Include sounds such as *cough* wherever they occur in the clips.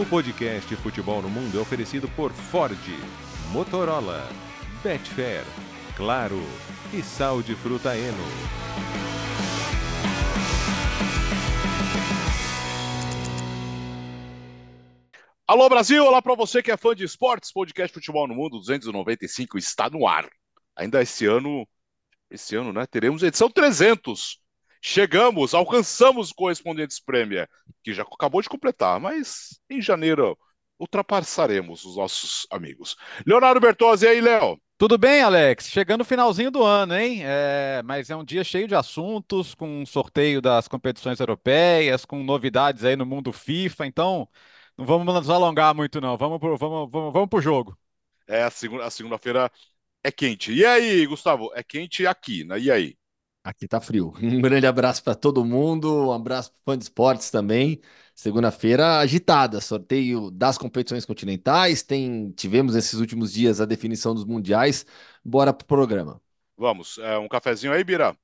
O podcast Futebol no Mundo é oferecido por Ford, Motorola, Betfair, Claro e Sal de Fruta Eno. Alô Brasil, olá para você que é fã de esportes, podcast Futebol no Mundo 295 está no ar. Ainda esse ano, esse ano, né, teremos edição 300. Chegamos, alcançamos o Correspondentes Premier, que já acabou de completar, mas em janeiro ultrapassaremos os nossos amigos. Leonardo Bertozzi, e aí, Léo? Tudo bem, Alex? Chegando no finalzinho do ano, hein? É, mas é um dia cheio de assuntos, com sorteio das competições europeias, com novidades aí no mundo FIFA, então não vamos nos alongar muito, não. Vamos pro, vamos, vamos, vamos pro jogo. É, a segunda-feira a segunda é quente. E aí, Gustavo? É quente aqui, né? E aí? Aqui tá frio. *laughs* Um grande abraço para todo mundo, um abraço para fã de esportes também. Segunda-feira agitada, sorteio das competições continentais. Tem, tivemos esses últimos dias a definição dos mundiais. Bora pro programa. Vamos, é, um cafezinho aí, Bira?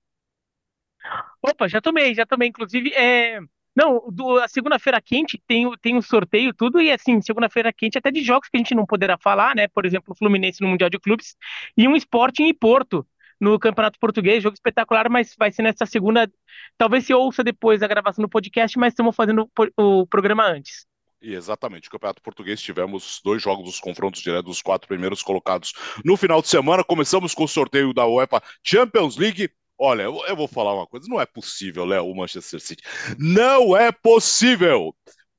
Opa, já tomei, já tomei. Inclusive, é, não, do, a segunda-feira quente tem, tem um sorteio, tudo, e assim, segunda-feira quente até de jogos que a gente não poderá falar, né? Por exemplo, o Fluminense no Mundial de Clubes e um Sporting em Porto no Campeonato Português, jogo espetacular, mas vai ser nessa segunda. Talvez se ouça depois a gravação do podcast, mas estamos fazendo o programa antes. E exatamente, Campeonato Português tivemos dois jogos dos confrontos diretos dos quatro primeiros colocados no final de semana. Começamos com o sorteio da UEFA Champions League. Olha, eu vou falar uma coisa: não é possível, Léo, o Manchester City. Não é possível!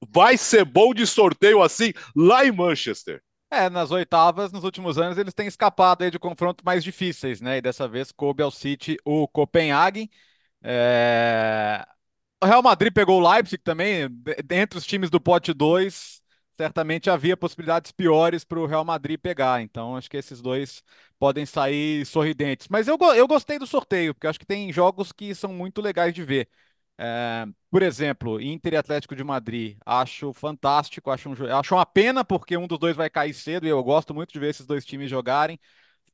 Vai ser bom de sorteio assim lá em Manchester. É, nas oitavas, nos últimos anos, eles têm escapado aí de confrontos mais difíceis, né? E dessa vez coube ao City o Copenhagen. É... O Real Madrid pegou o Leipzig também, dentre os times do pote 2, certamente havia possibilidades piores para o Real Madrid pegar. Então, acho que esses dois podem sair sorridentes. Mas eu, eu gostei do sorteio, porque acho que tem jogos que são muito legais de ver. É, por exemplo, Inter e Atlético de Madrid, acho fantástico, acho, um, acho uma pena porque um dos dois vai cair cedo e eu gosto muito de ver esses dois times jogarem.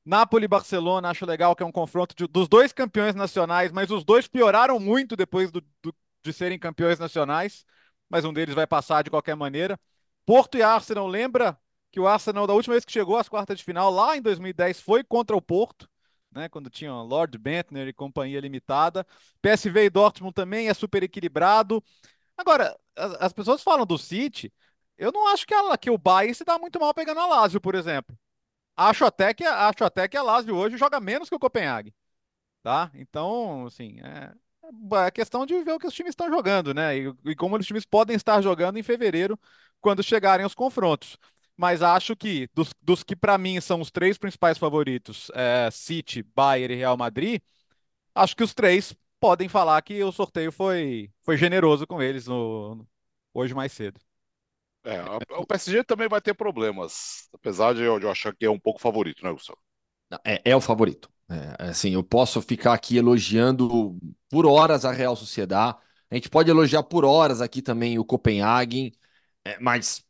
Napoli e Barcelona, acho legal que é um confronto de, dos dois campeões nacionais, mas os dois pioraram muito depois do, do, de serem campeões nacionais, mas um deles vai passar de qualquer maneira. Porto e Arsenal, lembra que o Arsenal, da última vez que chegou às quartas de final, lá em 2010, foi contra o Porto né, quando tinha Lord Bentner e companhia limitada. PSV e Dortmund também é super equilibrado. Agora, as, as pessoas falam do City, eu não acho que, a, que o Bayern se dá muito mal pegando a Lazio, por exemplo. Acho até que, acho até que a Lazio hoje joga menos que o Copenhague. Tá? Então, assim, é, é questão de ver o que os times estão jogando, né? E, e como os times podem estar jogando em fevereiro, quando chegarem os confrontos mas acho que dos, dos que para mim são os três principais favoritos, é, City, Bayern e Real Madrid, acho que os três podem falar que o sorteio foi, foi generoso com eles no, no hoje mais cedo. É, o PSG também vai ter problemas, apesar de eu, de eu achar que é um pouco favorito, né, Gustavo? É, é o favorito. É, assim, eu posso ficar aqui elogiando por horas a Real Sociedade. A gente pode elogiar por horas aqui também o Copenhagen, é, mas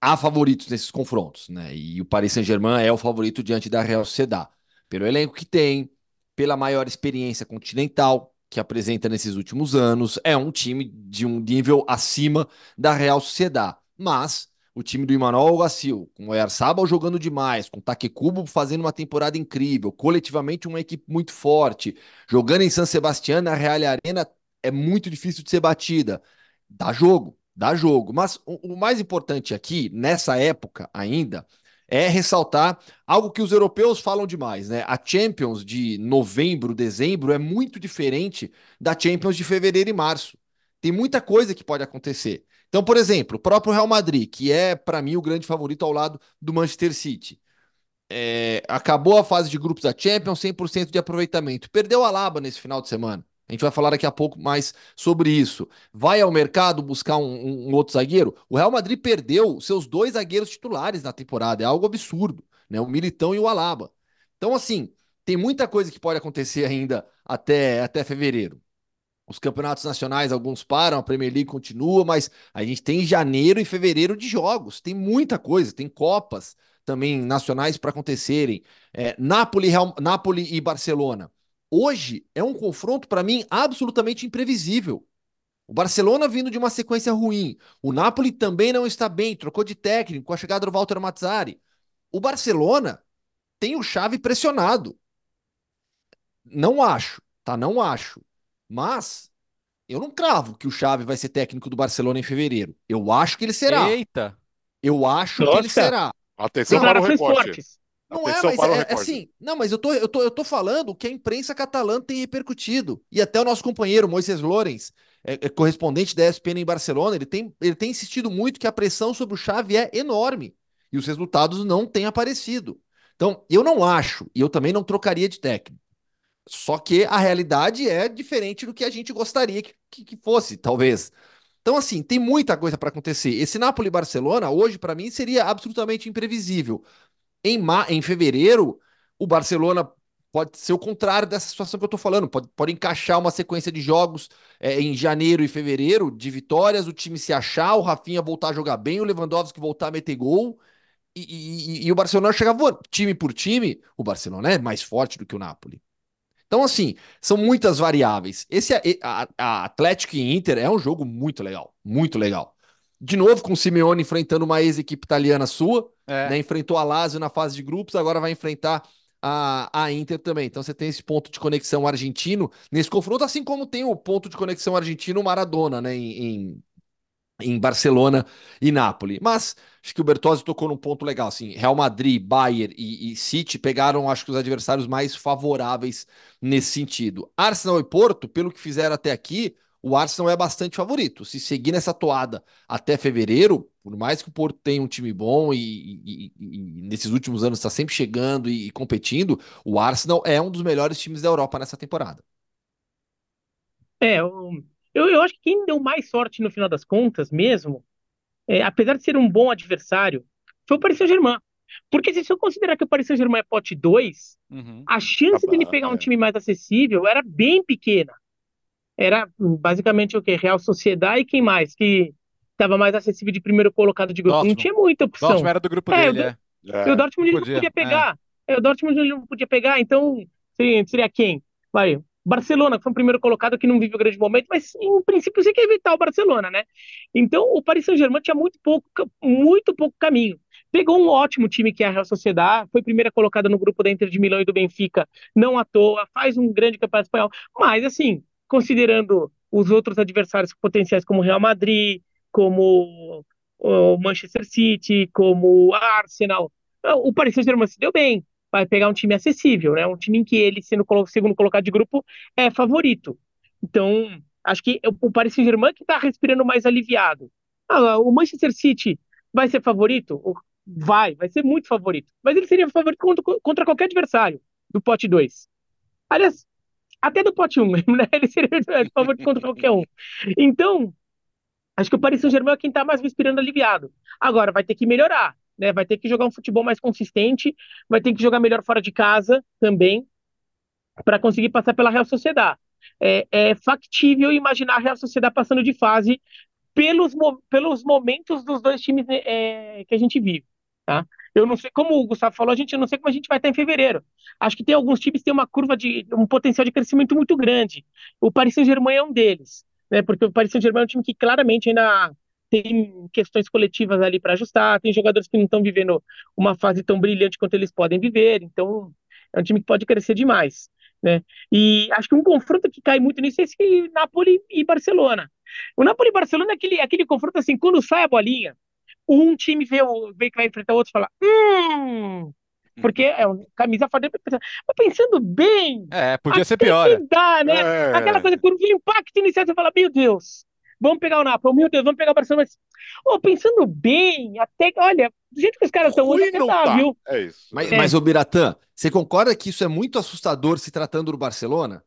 há favoritos nesses confrontos, né? E o Paris Saint-Germain é o favorito diante da Real Sociedad, pelo elenco que tem, pela maior experiência continental que apresenta nesses últimos anos, é um time de um nível acima da Real Sociedad. Mas o time do Emmanuel Gassil, com o Ersabal jogando demais, com o Takekubo fazendo uma temporada incrível, coletivamente uma equipe muito forte, jogando em San Sebastián, na Real Arena, é muito difícil de ser batida. Dá jogo, dá jogo. Mas o, o mais importante aqui, nessa época ainda, é ressaltar algo que os europeus falam demais, né? A Champions de novembro, dezembro é muito diferente da Champions de fevereiro e março. Tem muita coisa que pode acontecer. Então, por exemplo, o próprio Real Madrid, que é para mim o grande favorito ao lado do Manchester City. É, acabou a fase de grupos da Champions, 100% de aproveitamento. Perdeu a Laba nesse final de semana. A gente vai falar daqui a pouco mais sobre isso. Vai ao mercado buscar um, um, outro zagueiro? O Real Madrid perdeu seus dois zagueiros titulares na temporada. É algo absurdo, né? O Militão e o Alaba. Então, assim, tem muita coisa que pode acontecer ainda até, até fevereiro. Os campeonatos nacionais, alguns param, a Premier League continua, mas a gente tem janeiro e fevereiro de jogos. Tem muita coisa, tem Copas também nacionais para acontecerem. É, Napoli, Real, Napoli e Barcelona hoje é um confronto, para mim, absolutamente imprevisível. O Barcelona vindo de uma sequência ruim. O Napoli também não está bem, trocou de técnico com a chegada do Walter Mazzari. O Barcelona tem o Xavi pressionado. Não acho, tá? Não acho. Mas eu não cravo que o Xavi vai ser técnico do Barcelona em fevereiro. Eu acho que ele será. Eita! Eu acho que ele será. Atenção para o recorte. fortes. Não é, mas é, é assim. Não, mas eu tô, eu, tô, eu tô falando que a imprensa catalã tem repercutido. E até o nosso companheiro, Moisés Lorenz, é, é correspondente da ESPN em Barcelona, ele tem, ele tem insistido muito que a pressão sobre o Xavi é enorme. E os resultados não têm aparecido. Então, eu não acho, e eu também não trocaria de técnico. Só que a realidade é diferente do que a gente gostaria que, que, que fosse, talvez. Então, assim, tem muita coisa para acontecer. Esse Napoli-Barcelona, hoje, para mim, seria absolutamente imprevisível. Em, ma em fevereiro, o Barcelona pode ser o contrário dessa situação que eu estou falando. Pode, pode encaixar uma sequência de jogos é, em janeiro e fevereiro, de vitórias, o time se achar, o Rafinha voltar a jogar bem, o Lewandowski voltar a meter gol. E, e- e o Barcelona voando. Time por time, o Barcelona é mais forte do que o Napoli. Então, assim, são muitas variáveis. Esse a, a Atlético e Inter é um jogo muito legal, muito legal. De novo, com o Simeone enfrentando uma ex-equipe italiana sua, É. né? Enfrentou a Lazio na fase de grupos, agora vai enfrentar a, a Inter também. Então você tem esse ponto de conexão argentino nesse confronto, assim como tem o ponto de conexão argentino Maradona, né? Em, em, em Barcelona e Nápoles. Mas acho que o Bertozzi tocou num ponto legal, assim, Real Madrid, Bayern e, e City pegaram, acho que os adversários mais favoráveis nesse sentido. Arsenal e Porto, pelo que fizeram até aqui, o Arsenal é bastante favorito. Se seguir nessa toada até fevereiro, por mais que o Porto tenha um time bom e, e- e- e nesses últimos anos está sempre chegando e, e competindo, o Arsenal é um dos melhores times da Europa nessa temporada. É, eu, eu, acho que quem deu mais sorte no final das contas mesmo, é, apesar de ser um bom adversário, foi o Paris Saint-Germain. Porque se eu considerar que o Paris Saint-Germain é pote 2, Uhum. a chance Ah, dele bah, pegar um é. time mais acessível era bem pequena. Era hum, basicamente o quê? Real Sociedade e quem mais? Que estava mais acessível de primeiro colocado de grupo. Não Dortmund. tinha muita opção. Dortmund era do grupo É, dele, eu- é. É. E o Dortmund não podia, podia é. pegar. É, o Dortmund ele não podia pegar, então seria, seria quem? Vai, Barcelona, que foi o primeiro colocado que não vive o grande momento, mas em princípio você quer evitar o Barcelona, né? Então o Paris Saint-Germain tinha muito pouco, muito pouco caminho. Pegou um ótimo time que é a Real Sociedad, foi primeira colocada no grupo da Inter de Milão e do Benfica, não à toa, faz um grande campeonato espanhol, mas assim, considerando os outros adversários potenciais como Real Madrid, como o Manchester City, como o Arsenal, o Paris Saint-Germain se deu bem, vai pegar um time acessível, né? Um time em que ele, sendo segundo colocado de grupo, é favorito. Então, acho que o Paris Saint-Germain que está respirando mais aliviado. Ah, o Manchester City vai ser favorito? Vai, vai ser muito favorito. Mas ele seria favorito contra, contra qualquer adversário do pote 2. Aliás, até do pote 1, um, *laughs* né? Ele seria favorito contra qualquer um. Então, acho que o Paris Saint-Germain é quem está mais respirando aliviado. Agora, vai ter que melhorar, né? Vai ter que jogar um futebol mais consistente, vai ter que jogar melhor fora de casa também, para conseguir passar pela Real Sociedad. É, é factível imaginar a Real Sociedad passando de fase pelos, pelos momentos dos dois times é, que a gente vive, tá? Eu não sei, como o Gustavo falou, a gente não sei como a gente vai estar em fevereiro. Acho que tem alguns times que têm uma curva de um potencial de crescimento muito grande. O Paris Saint-Germain é um deles, né? Porque o Paris Saint-Germain é um time que claramente ainda tem questões coletivas ali para ajustar, tem jogadores que não estão vivendo uma fase tão brilhante quanto eles podem viver, então é um time que pode crescer demais, né? E acho que um confronto que cai muito nisso é esse Napoli e Barcelona. O Napoli e Barcelona é aquele, aquele confronto assim, quando sai a bolinha, um time vê, o, vê que vai enfrentar o outro e fala, hum, porque é um camisa fora. Mas pensando bem, É, podia ser pior. é. dá, né? É. Aquela coisa, quando vem o impacto inicial, você fala, meu Deus, vamos pegar o Napoli, meu Deus, vamos pegar o Barcelona. Mas, ô, pensando bem, até, olha, do jeito que os caras estão hoje, até dá, tá. viu? É isso. Mas, É. mas ô Biratã, você concorda que isso é muito assustador se tratando do Barcelona?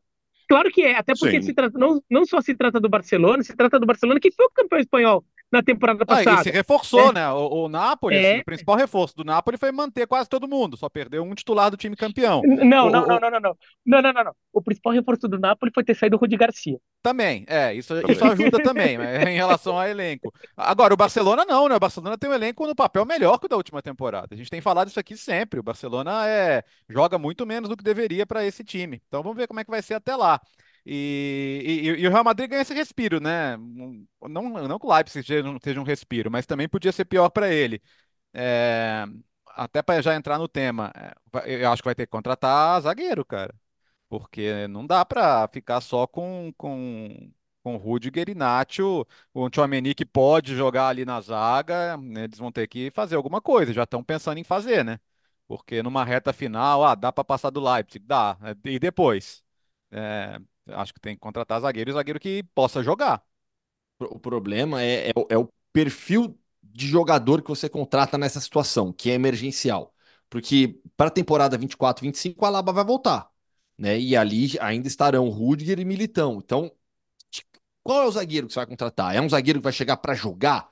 Claro que é, até porque Sim. se trata, não, não só se trata do Barcelona, se trata do Barcelona que foi o campeão espanhol na temporada Ah, e passada. se reforçou, É. né? O, o Napoli, É. assim, o principal reforço do Napoli foi manter quase todo mundo, só perdeu um titular do time campeão. Não, O- não, não, não, não, não. Não, não, não. O principal reforço do Napoli foi ter saído o Rudi Garcia. Também, é, isso, Também. isso ajuda também, né, em relação ao elenco. Agora, o Barcelona não, né? O Barcelona tem um elenco no papel melhor que o da última temporada. A gente tem falado isso aqui sempre. O Barcelona é, joga muito menos do que deveria para esse time. Então vamos ver como é que vai ser até lá. E, e, e, o Real Madrid ganha esse respiro, né? Não, não que o Leipzig seja, um respiro, mas também podia ser pior para ele. É, até para já entrar no tema, é, eu acho que vai ter que contratar zagueiro, cara. Porque não dá para ficar só com, com, com Rudiger e Nacho. O Tchouameni que pode jogar ali na zaga, né, eles vão ter que fazer alguma coisa. Já estão pensando em fazer, né? Porque numa reta final, ah, dá para passar do Leipzig? Dá. E depois? É, Acho que tem que contratar zagueiro e zagueiro que possa jogar. O problema é, é, é o perfil de jogador que você contrata nessa situação, que é emergencial. Porque para a temporada 24, 25, a Alaba vai voltar. Né? E ali ainda estarão Rudiger e Militão. Então, qual é o zagueiro que você vai contratar? É um zagueiro que vai chegar para jogar?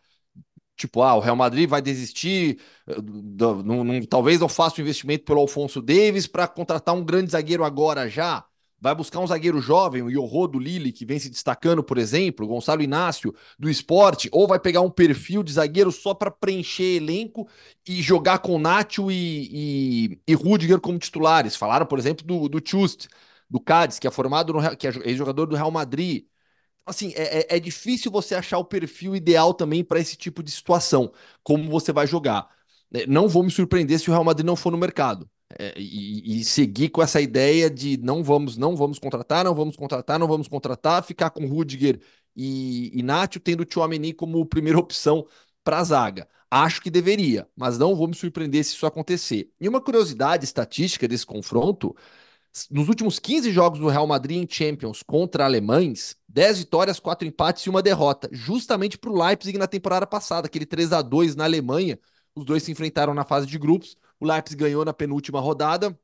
Tipo, ah, o Real Madrid vai desistir, eh, do, do, talvez não faça o investimento pelo Alfonso Davis para contratar um grande zagueiro agora já. Vai buscar um zagueiro jovem, o Yoho do Lille, que vem se destacando, por exemplo, Gonçalo Inácio do esporte, ou vai pegar um perfil de zagueiro só para preencher elenco e jogar com Nacho e, e, e Rudiger como titulares. Falaram, por exemplo, do, do Chust, do Cádiz, que é formado no que é jogador do Real Madrid. Assim, é, é, é difícil você achar o perfil ideal também para esse tipo de situação, como você vai jogar. É, não vou me surpreender se o Real Madrid não for no mercado é, e, e, seguir com essa ideia de não vamos, não vamos contratar, não vamos contratar, não vamos contratar, ficar com Rudiger e, Nacho, tendo o Tchouameni como primeira *laughs* opção para a zaga. Acho que deveria, mas não vou me surpreender se isso acontecer. E uma curiosidade estatística desse confronto, nos últimos 15 jogos do Real Madrid em Champions contra alemães, 10 vitórias, 4 empates e uma derrota, justamente para o Leipzig na temporada passada, aquele 3 a 2 na Alemanha. Os dois se enfrentaram na fase de grupos. O Leipzig ganhou na penúltima rodada.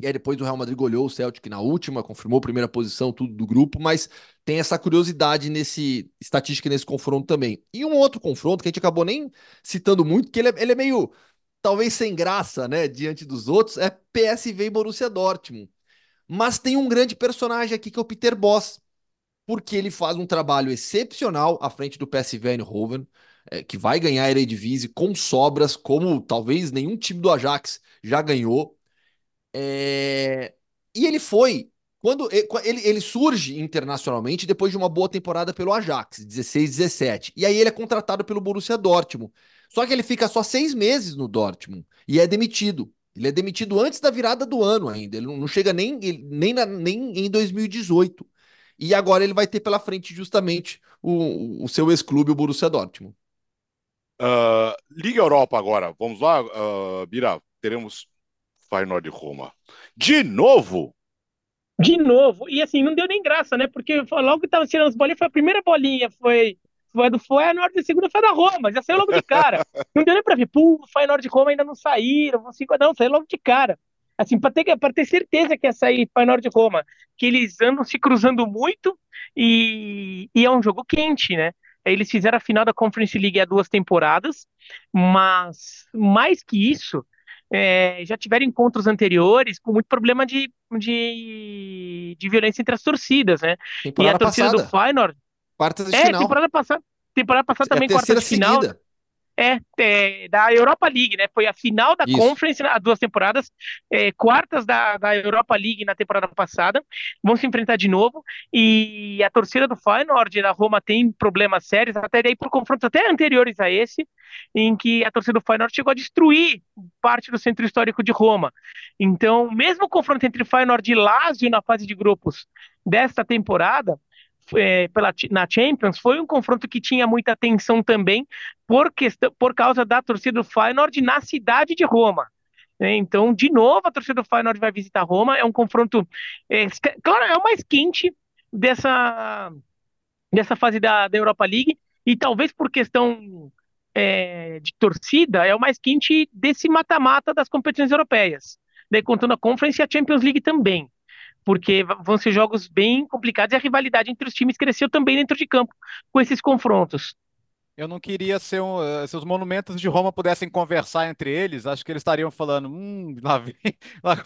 E aí depois o Real Madrid goleou o Celtic na última, confirmou a primeira posição, tudo do grupo, mas tem essa curiosidade nesse estatística nesse confronto também. E um outro confronto que a gente acabou nem citando muito, que ele é, ele é meio talvez sem graça, né, diante dos outros, é PSV e Borussia Dortmund. Mas tem um grande personagem aqui que é o Peter Boss, porque ele faz um trabalho excepcional à frente do PSV Eindhoven é, que vai ganhar a Eredivisie com sobras, como talvez nenhum time do Ajax já ganhou. É... E ele foi. Quando ele, ele surge internacionalmente depois de uma boa temporada pelo Ajax, 16, 17. E aí ele é contratado pelo Borussia Dortmund. Só que ele fica só seis meses no Dortmund e é demitido. Ele é demitido antes da virada do ano ainda. Ele não chega nem, nem, na, nem em 2018. E agora ele vai ter pela frente justamente o, o seu ex-clube, o Borussia Dortmund. Uh, Liga Europa agora, vamos lá, uh, Bira, teremos Feyenoord de Roma. De novo? De novo, e assim, não deu nem graça, né? Porque logo que tava tirando as bolinhas, foi a primeira bolinha, foi, foi do Feyenoord, a segunda foi da Roma, já saiu logo de cara. *laughs* não deu nem pra ver, pô, o Feyenoord de Roma ainda não saíram, cinco, não, saiu logo de cara. Assim, para ter, pra ter certeza que ia sair Feyenoord de Roma, que eles andam se cruzando muito e, e é um jogo quente, né? Eles fizeram a final da Conference League há duas temporadas, mas mais que isso, é, já tiveram encontros anteriores com muito problema de, de, de violência entre as torcidas, né? Temporada e a torcida passada. do Feyenoord... Quartas de é, final. temporada passada, temporada passada É também, quartas de final. seguida. É, é, da Europa League, né? Foi a final da Isso. Conference há duas temporadas, é, quartas da, da Europa League na temporada passada. Vão se enfrentar de novo. E a torcida do Feyenoord da Roma tem problemas sérios, até daí por confrontos até anteriores a esse, em que a torcida do Feyenoord chegou a destruir parte do centro histórico de Roma. Então, mesmo o confronto entre Feyenoord e Lazio na fase de grupos desta temporada, é, pela, na Champions foi um confronto que tinha muita tensão também por, questão, por causa da torcida do Feyenoord na cidade de Roma. né? Então, de novo, a torcida do Feyenoord vai visitar Roma. É um confronto, é, claro, é o mais quente dessa, dessa fase da, da Europa League e talvez por questão é, de torcida, é o mais quente desse mata-mata das competições europeias. Daí, contando a Conference e a Champions League também porque vão ser jogos bem complicados e a rivalidade entre os times cresceu também dentro de campo com esses confrontos. Eu não queria ser um, eh, se os monumentos de Roma pudessem conversar entre eles, acho que eles estariam falando, hum, lá vem, *laughs* lá,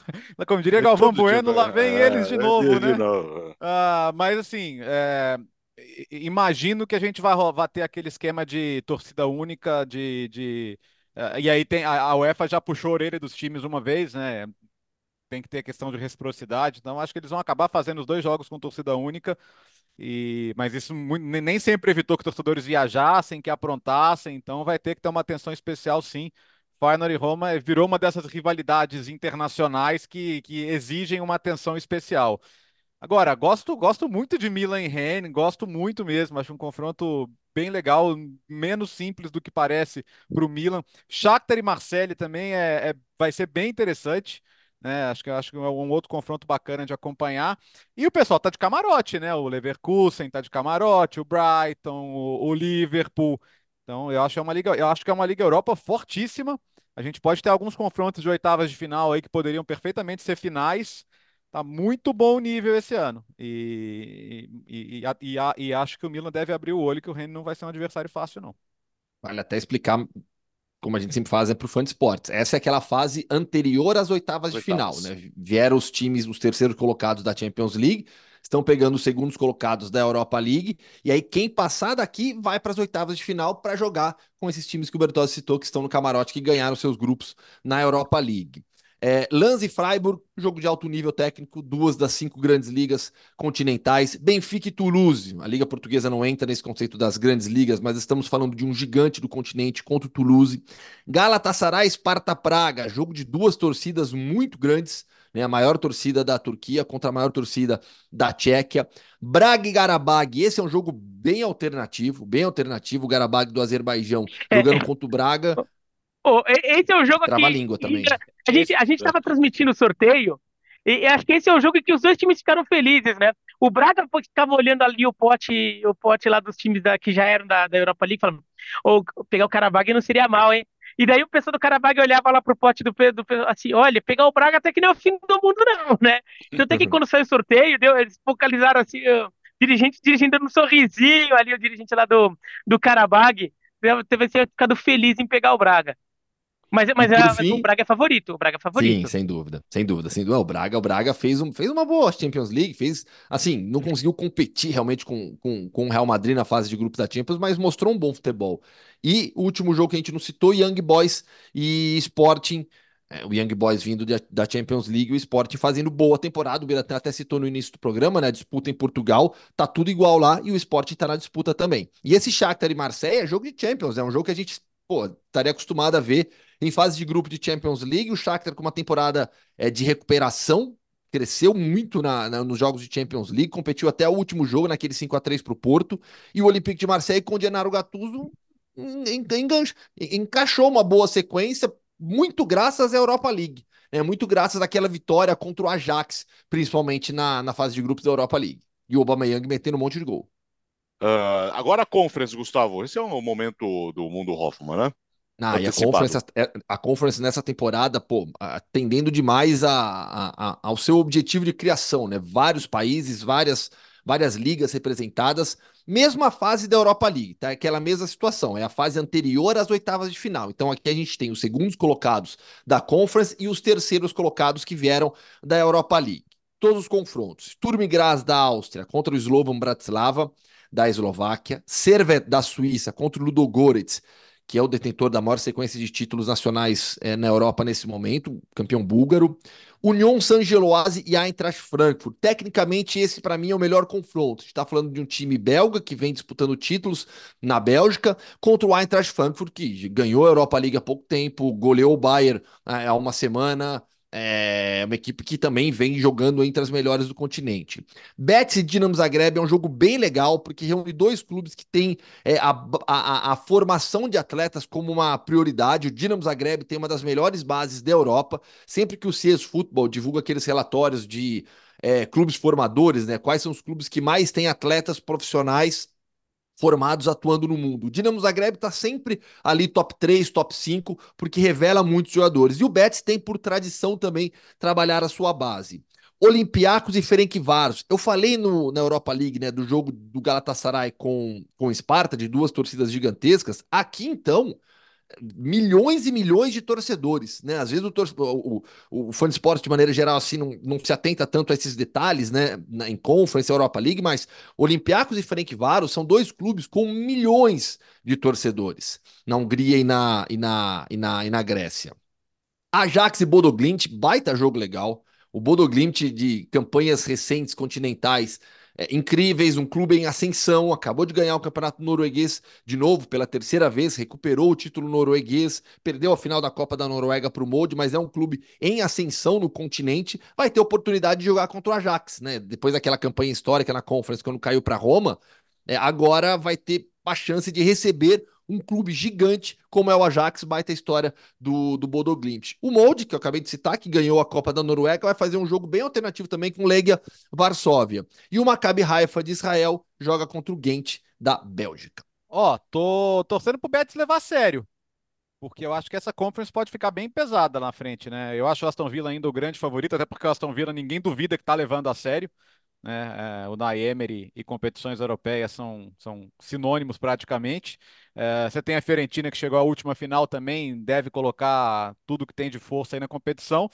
como diria Galvão Todo Bueno, lá vem é, eles de é, novo, de né? novo. Ah, mas assim, é, imagino que a gente vai, vai ter aquele esquema de torcida única, de, de eh, e aí tem a, a UEFA já puxou a orelha dos times uma vez, né? Tem que ter a questão de reciprocidade. Então, acho que eles vão acabar fazendo os dois jogos com torcida única. E, mas isso nem sempre evitou que torcedores viajassem, que aprontassem. Então, vai ter que ter uma atenção especial, sim. Feyenoord e Roma eh, virou uma dessas rivalidades internacionais que, que exigem uma atenção especial. Agora, gosto, gosto muito de Milan e Rennes, gosto muito mesmo. Acho um confronto bem legal, menos simples do que parece para o Milan. Shakhtar e Marseille também é, é, vai ser bem interessante. Né? Acho que acho que é um outro confronto bacana de acompanhar. E o pessoal tá de camarote, né? O Leverkusen tá de camarote, o Brighton, o, o Liverpool. Então, eu acho que é uma liga, eu acho que é uma liga Europa fortíssima. A gente pode ter alguns confrontos de oitavas de final aí que poderiam perfeitamente ser finais. Tá muito bom o nível esse ano. E, e, e, e, acho que o Milan deve abrir o olho que o Rennes não vai ser um adversário fácil, não. Vale até explicar, como a gente sempre faz, é para o fã de esportes. Essa é aquela fase anterior às oitavas, oitavas. de final, né? Vieram os times, os terceiros colocados da Champions League, estão pegando os segundos colocados da Europa League, e aí quem passar daqui vai para as oitavas de final para jogar com esses times que o Bertozzi citou, que estão no camarote, que ganharam seus grupos na Europa League. É, Lanz e Freiburg, jogo de alto nível técnico, duas das cinco grandes ligas continentais. Benfica e Toulouse, a liga portuguesa não entra nesse conceito das grandes ligas, mas estamos falando de um gigante do continente contra o Toulouse. Galatasaray, Sparta Praga, jogo de duas torcidas muito grandes, né, a maior torcida da Turquia contra a maior torcida da Tchequia. Braga e Garabag, esse é um jogo bem alternativo, bem alternativo, o Garabag do Azerbaijão jogando contra o Braga. Oh, esse é o jogo Trava que. língua também. A gente, a gente tava transmitindo o sorteio. E, acho que esse é o jogo que os dois times ficaram felizes, né? O Braga ficava olhando ali o pote, o pote lá dos times da, que já eram da, da Europa League, falando, ou oh, pegar o Carabag não seria mal, hein? E daí o pessoal do Carabag olhava lá pro pote do Pedro, assim, olha, pegar o Braga até que não é o fim do mundo, não, né? Então até que quando saiu o sorteio, deu, eles focalizaram assim, o dirigente dirigindo um sorrisinho ali, o dirigente lá do, do Carabag, deve ter ficado feliz em pegar o Braga. Mas, mas, é, fim, o Braga é favorito, o Braga é favorito. Sim, sem dúvida, sem dúvida, sem dúvida. O Braga, o Braga fez, um, fez uma boa Champions League, fez, assim, não conseguiu competir realmente com, com, com o Real Madrid na fase de grupos da Champions, mas mostrou um bom futebol. E o último jogo que a gente não citou, Young Boys e Sporting, é, o Young Boys vindo de, da Champions League, o Sporting fazendo boa temporada, o Biratã até citou no início do programa, né, a disputa em Portugal, tá tudo igual lá, e o Sporting tá na disputa também. E esse Shakhtar e Marseille é jogo de Champions, é um jogo que a gente pô, estaria acostumado a ver em fase de grupo de Champions League. O Shakhtar com uma temporada é, de recuperação, cresceu muito na, na, nos jogos de Champions League, competiu até o último jogo, naquele 5 a 3 para o Porto. E o Olympique de Marseille com o Gennaro Gattuso encaixou uma boa sequência, muito graças à Europa League. Né? Muito graças àquela vitória contra o Ajax, principalmente na, na fase de grupos da Europa League. E o Aubameyang metendo um monte de gol. Uh, agora a Conference, Gustavo. Esse é o momento do mundo Hoffman, né? Ah, e a conference, é, a conference nessa temporada, pô, atendendo demais a, a, a, ao seu objetivo de criação, né? Vários países, várias, várias ligas representadas, mesma fase da Europa League, tá? Aquela mesma situação, é a fase anterior às oitavas de final. Então aqui a gente tem os segundos colocados da conference e os terceiros colocados que vieram da Europa League. Todos os confrontos. Sturm Graz da Áustria contra o Slovan Bratislava da Eslováquia, Servet da Suíça contra o Ludogorets, que é o detentor da maior sequência de títulos nacionais é, na Europa nesse momento, campeão búlgaro. Union Saint-Geloise e Eintracht Frankfurt. Tecnicamente, esse para mim é o melhor confronto. A gente está falando de um time belga que vem disputando títulos na Bélgica contra o Eintracht Frankfurt, que ganhou a Europa League há pouco tempo, goleou o Bayern é, há uma semana, é uma equipe que também vem jogando entre as melhores do continente. Betis e Dinamo Zagreb é um jogo bem legal, porque reúne dois clubes que têm é, a, a, a, formação de atletas como uma prioridade. O Dinamo Zagreb tem uma das melhores bases da Europa. Sempre que o CS Football divulga aqueles relatórios de é, clubes formadores, né? Quais são os clubes que mais têm atletas profissionais formados atuando no mundo. O Dinamo Zagreb está sempre ali top 3, top 5, porque revela muitos jogadores. E o Betis tem por tradição também trabalhar a sua base. Olympiacos e Ferencváros. Eu falei no, na Europa League, né, do jogo do Galatasaray com com Esparta, de duas torcidas gigantescas. Aqui então, milhões e milhões de torcedores, né? Às vezes o, o, o, o fã de esporte, de maneira geral, assim, não, não se atenta tanto a esses detalhes, né? Na, em Conference, Europa League, mas Olympiacos e Ferencváros são dois clubes com milhões de torcedores na Hungria e na, e na, e na, e na Grécia. Ajax e Bodoglint, baita jogo legal. O Bodo Glimt de campanhas recentes continentais é, incríveis, um clube em ascensão, acabou de ganhar o campeonato norueguês de novo pela terceira vez, recuperou o título norueguês, perdeu a final da Copa da Noruega para o Molde, mas é um clube em ascensão no continente, vai ter oportunidade de jogar contra o Ajax, né? Depois daquela campanha histórica na Conference, quando caiu para Roma, é, agora vai ter a chance de receber um clube gigante como é o Ajax, baita história do, do Bodo Glimt. O Molde, que eu acabei de citar, que ganhou a Copa da Noruega, vai fazer um jogo bem alternativo também com Legia Varsóvia. E o Maccabi Haifa de Israel joga contra o Ghent da Bélgica. Ó, oh, tô torcendo pro Betis levar a sério. Porque eu acho que essa conference pode ficar bem pesada na frente, né? Eu acho o Aston Villa ainda o grande favorito, até porque o Aston Villa ninguém duvida que tá levando a sério. Né? É, o Naemery e competições europeias são, são sinônimos praticamente. É, você tem a Fiorentina que chegou à última final também, deve colocar tudo que tem de força aí na competição.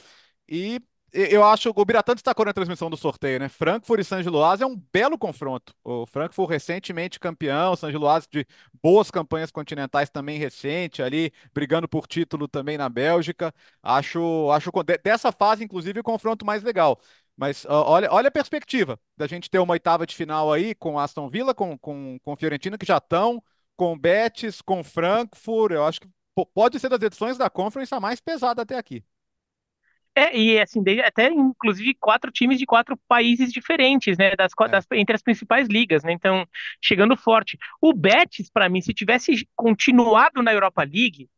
E eu acho, o Biratã destacou na transmissão do sorteio, né? Frankfurt e San Giloase é um belo confronto. O Frankfurt recentemente campeão, San Giloase de boas campanhas continentais também recente, ali brigando por título também na Bélgica. Acho, acho dessa fase, inclusive, o confronto mais legal. Mas olha, olha a perspectiva da gente ter uma oitava de final aí com Aston Villa, com, com, com Fiorentina, que já estão, com Betis, com Frankfurt. Eu acho que pode ser das edições da Conference a mais pesada até aqui. É, e assim, até inclusive quatro times de quatro países diferentes, né? Das, é. das, entre as principais ligas, né? Então, chegando forte. O Betis, para mim, se tivesse continuado na Europa League,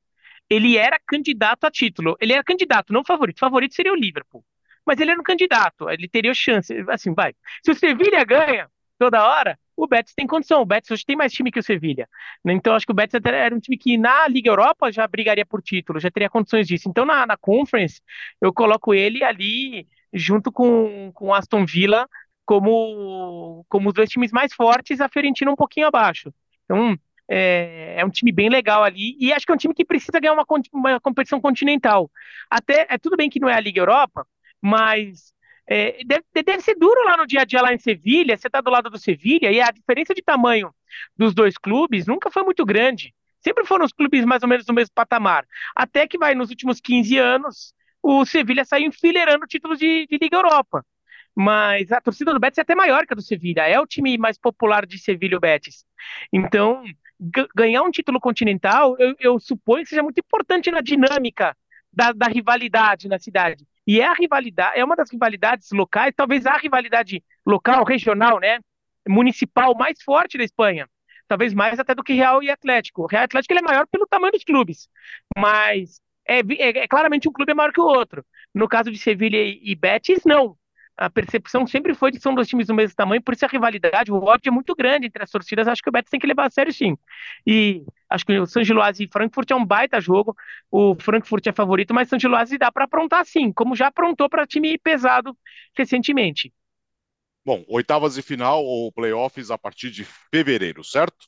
ele era candidato a título. Ele era candidato, não favorito. Favorito seria o Liverpool mas ele era um candidato, ele teria chance. Assim, vai. Se o Sevilha ganha toda hora, o Betis tem condição. O Betis hoje tem mais time que o Sevilha. Então, acho que o Betis era um time que na Liga Europa já brigaria por título, já teria condições disso. Então, na, na Conference, eu coloco ele ali junto com o Aston Villa como, como os dois times mais fortes, a Fiorentina um pouquinho abaixo. Então, é, é, um time bem legal ali e acho que é um time que precisa ganhar uma, uma competição continental. Até é tudo bem que não é a Liga Europa, mas é, deve, deve, ser duro lá no dia a dia, lá em Sevilha. Você está do lado do Sevilha e a diferença de tamanho dos dois clubes nunca foi muito grande. Sempre foram os clubes mais ou menos no mesmo patamar. Até que vai nos últimos 15 anos, o Sevilha saiu enfileirando títulos de, de Liga Europa. Mas a torcida do Betis é até maior que a do Sevilha. É o time mais popular de Sevilha, o Betis. Então, ganhar um título continental, eu, eu, suponho que seja muito importante na dinâmica da, da rivalidade na cidade. E é a rivalidade, é uma das rivalidades locais, talvez a rivalidade local, regional, né, municipal mais forte da Espanha. Talvez mais até do que Real e Atlético. O Real Atlético ele é maior pelo tamanho dos clubes, mas é, é, é claramente um clube é maior que o outro. No caso de Sevilha e, e Betis, não a percepção sempre foi de que são dois times do mesmo tamanho, por isso a rivalidade, o ódio é muito grande entre as torcidas, acho que o Betis tem que levar a sério sim. E acho que o San Giloase e Frankfurt é um baita jogo, o Frankfurt é favorito, mas San Giloase dá para aprontar sim, como já aprontou para time pesado recentemente. Bom, oitavas de final ou playoffs a partir de fevereiro, certo?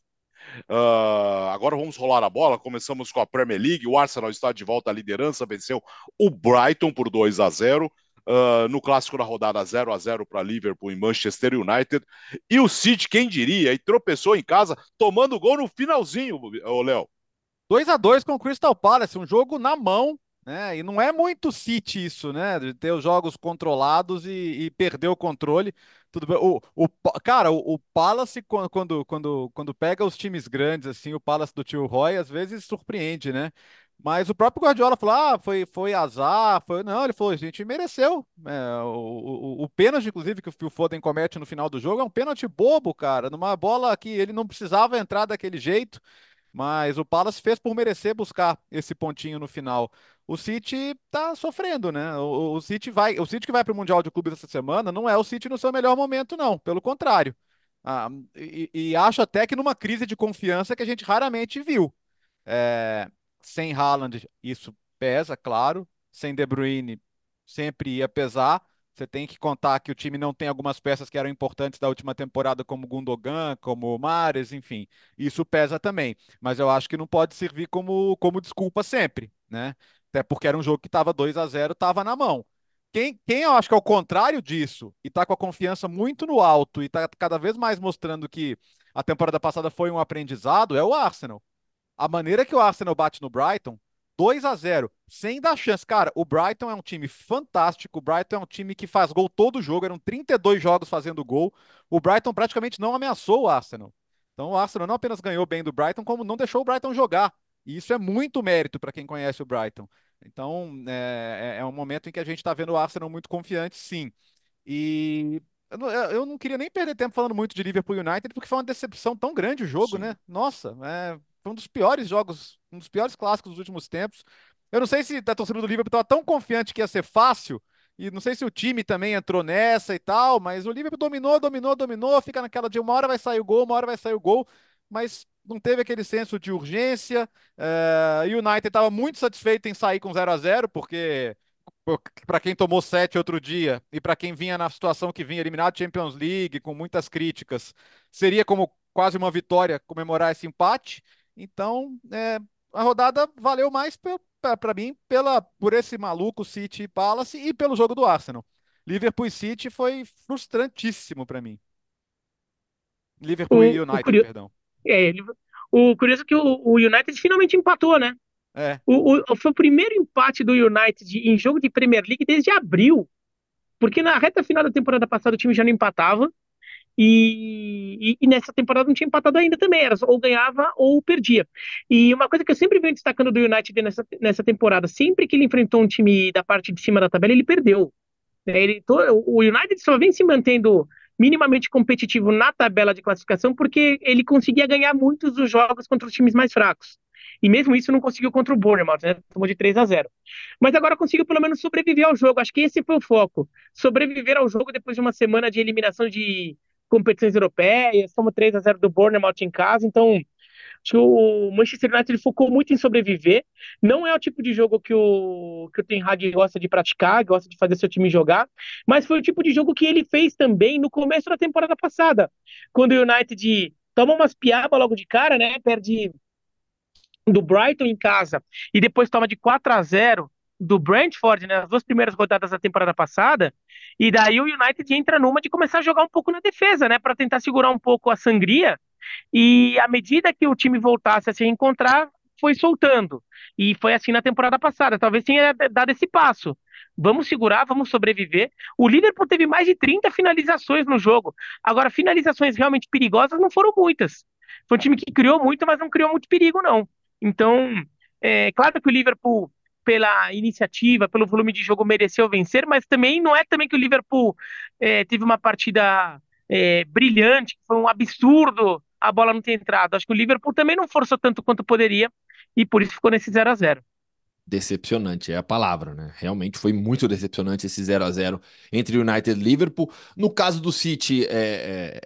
Uh, agora vamos rolar a bola. Começamos com a Premier League. O Arsenal está de volta à liderança, venceu o Brighton por 2 a 0. Uh, no clássico da rodada 0 a 0 para Liverpool e Manchester United. E o City, quem diria, e tropeçou em casa, tomando gol no finalzinho, ô Léo. 2 a 2 com o Crystal Palace, um jogo na mão, né? E não é muito City isso, né? De ter os jogos controlados e, e perder o controle. Tudo bem. O, o, cara, o, o Palace, quando, quando, quando pega os times grandes, assim, o Palace do tio Roy, às vezes surpreende, né? Mas o próprio Guardiola falou: ah, foi, foi azar. Foi... Não, ele falou: a gente mereceu. É, o, o, o pênalti, inclusive, que o Phil Foden comete no final do jogo é um pênalti bobo, cara. Numa bola que ele não precisava entrar daquele jeito. Mas o Palace fez por merecer buscar esse pontinho no final. O City tá sofrendo, né? O, o City vai, o City que vai para o Mundial de Clubes essa semana não é o City no seu melhor momento, não. Pelo contrário. Ah, e, e acho até que numa crise de confiança que a gente raramente viu. É, sem Haaland, isso pesa, claro. Sem De Bruyne, sempre ia pesar. Você tem que contar que o time não tem algumas peças que eram importantes da última temporada, como Gundogan, como Mares, enfim. Isso pesa também. Mas eu acho que não pode servir como, como desculpa sempre, né? Até porque era um jogo que estava 2 a 0 estava na mão. Quem, quem eu acho que é o contrário disso e está com a confiança muito no alto e está cada vez mais mostrando que a temporada passada foi um aprendizado é o Arsenal a maneira que o Arsenal bate no Brighton, 2 a 0 sem dar chance. Cara, o Brighton é um time fantástico. O Brighton é um time que faz gol todo jogo. Eram 32 jogos fazendo gol. O Brighton praticamente não ameaçou o Arsenal. Então o Arsenal não apenas ganhou bem do Brighton, como não deixou o Brighton jogar. E isso é muito mérito para quem conhece o Brighton. Então é, é, é um momento em que a gente está vendo o Arsenal muito confiante, sim. E eu não, eu não, queria nem perder tempo falando muito de Liverpool United, porque foi uma decepção tão grande o jogo, sim. né? Nossa, é, foi um dos piores jogos, um dos piores clássicos dos últimos tempos. Eu não sei se a torcida do Liverpool estava tão confiante que ia ser fácil, e não sei se o time também entrou nessa e tal, mas o Liverpool dominou, dominou, dominou, fica naquela de uma hora vai sair o gol, uma hora vai sair o gol, mas não teve aquele senso de urgência. Uh, o United estava muito satisfeito em sair com 0 a 0 porque para quem tomou 7 outro dia e para quem vinha na situação que vinha eliminado Champions League, com muitas críticas, seria como quase uma vitória comemorar esse empate. Então, é, a rodada valeu mais para mim pela, por esse maluco City Palace e pelo jogo do Arsenal. Liverpool e City foi frustrantíssimo para mim. Liverpool o, e United, perdão. É, o curioso é que o, o United finalmente empatou, né? É. O, o, foi o primeiro empate do United em jogo de Premier League desde abril. Porque na reta final da temporada passada o time já não empatava. E, e, nessa temporada não tinha empatado ainda também, era ou ganhava ou perdia. E uma coisa que eu sempre venho destacando do United nessa, nessa temporada, sempre que ele enfrentou um time da parte de cima da tabela, ele perdeu. É, ele, o United só vem se mantendo minimamente competitivo na tabela de classificação porque ele conseguia ganhar muitos dos jogos contra os times mais fracos. E mesmo isso não conseguiu contra o Bournemouth, né? Tomou de 3 a 0. Mas agora conseguiu pelo menos sobreviver ao jogo. Acho que esse foi o foco. Sobreviver ao jogo depois de uma semana de eliminação de competições europeias, tomou 3 a 0 do Bournemouth em casa, então o Manchester United focou muito em sobreviver. Não é o tipo de jogo que o, que o Ten Hag gosta de praticar, gosta de fazer seu time jogar, mas foi o tipo de jogo que ele fez também no começo da temporada passada, quando o United toma umas piabas logo de cara, né? Perde do Brighton em casa e depois toma de 4 a 0 do Brentford nas duas primeiras rodadas da temporada passada, e daí o United entra numa de começar a jogar um pouco na defesa, né, para tentar segurar um pouco a sangria. E à medida que o time voltasse a se encontrar, foi soltando. E foi assim na temporada passada. Talvez tenha dado esse passo. Vamos segurar, vamos sobreviver. O Liverpool teve mais de 30 finalizações no jogo. Agora, finalizações realmente perigosas não foram muitas. Foi um time que criou muito, mas não criou muito perigo, não. Então, é claro que o Liverpool pela iniciativa, pelo volume de jogo, mereceu vencer, mas também não é também que o Liverpool é, teve uma partida é, brilhante, foi um absurdo a bola não ter entrado. Acho que o Liverpool também não forçou tanto quanto poderia e por isso ficou nesse 0 a 0 Decepcionante é a palavra, né? Realmente foi muito decepcionante esse 0 a 0 entre United e Liverpool. No caso do City, é,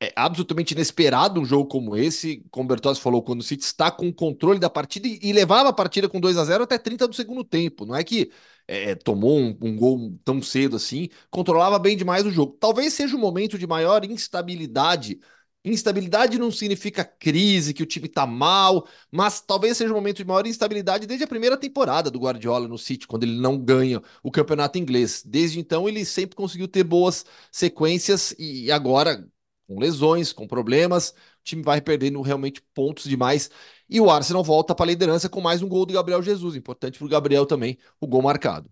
é é absolutamente inesperado um jogo como esse. Como o Bertozzi falou, quando o City está com o controle da partida e, e levava a partida com 2 a 0 até 30 do segundo tempo. Não é que é, tomou um, um, gol tão cedo assim, controlava bem demais o jogo. Talvez seja um momento de maior instabilidade. Instabilidade não significa crise, que o time tá mal, mas talvez seja um momento de maior instabilidade desde a primeira temporada do Guardiola no City, quando ele não ganha o campeonato inglês. Desde então ele sempre conseguiu ter boas sequências e agora com lesões, com problemas. O time vai perdendo realmente pontos demais. E o Arsenal volta para a liderança com mais um gol do Gabriel Jesus. Importante para o Gabriel também, o gol marcado.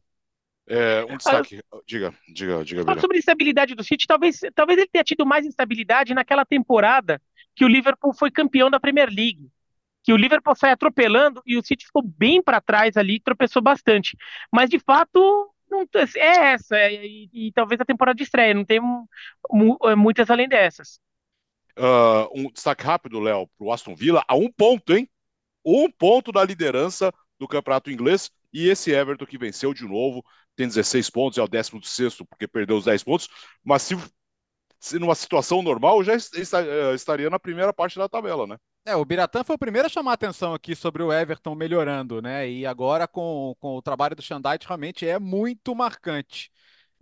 É, um destaque. Ah, diga, diga, diga. Só sobre a instabilidade do City, talvez, talvez ele tenha tido mais instabilidade naquela temporada que o Liverpool foi campeão da Premier League. Que o Liverpool sai atropelando e o City ficou bem para trás ali, tropeçou bastante. Mas de fato, não, é essa, é, e, e, talvez a temporada de estreia, não tem é, muitas além dessas. Uh, um destaque rápido, Léo, para o Aston Villa, a um ponto, hein? Um ponto da liderança do campeonato inglês, e esse Everton que venceu de novo, tem 16 pontos, é o 16 porque perdeu os 10 pontos, mas se, se numa situação normal, já eh, estaria na primeira parte da tabela, né? É, o Biratã foi o primeiro a chamar a atenção aqui sobre o Everton melhorando, né? E agora com, com o trabalho do Xandite realmente é muito marcante.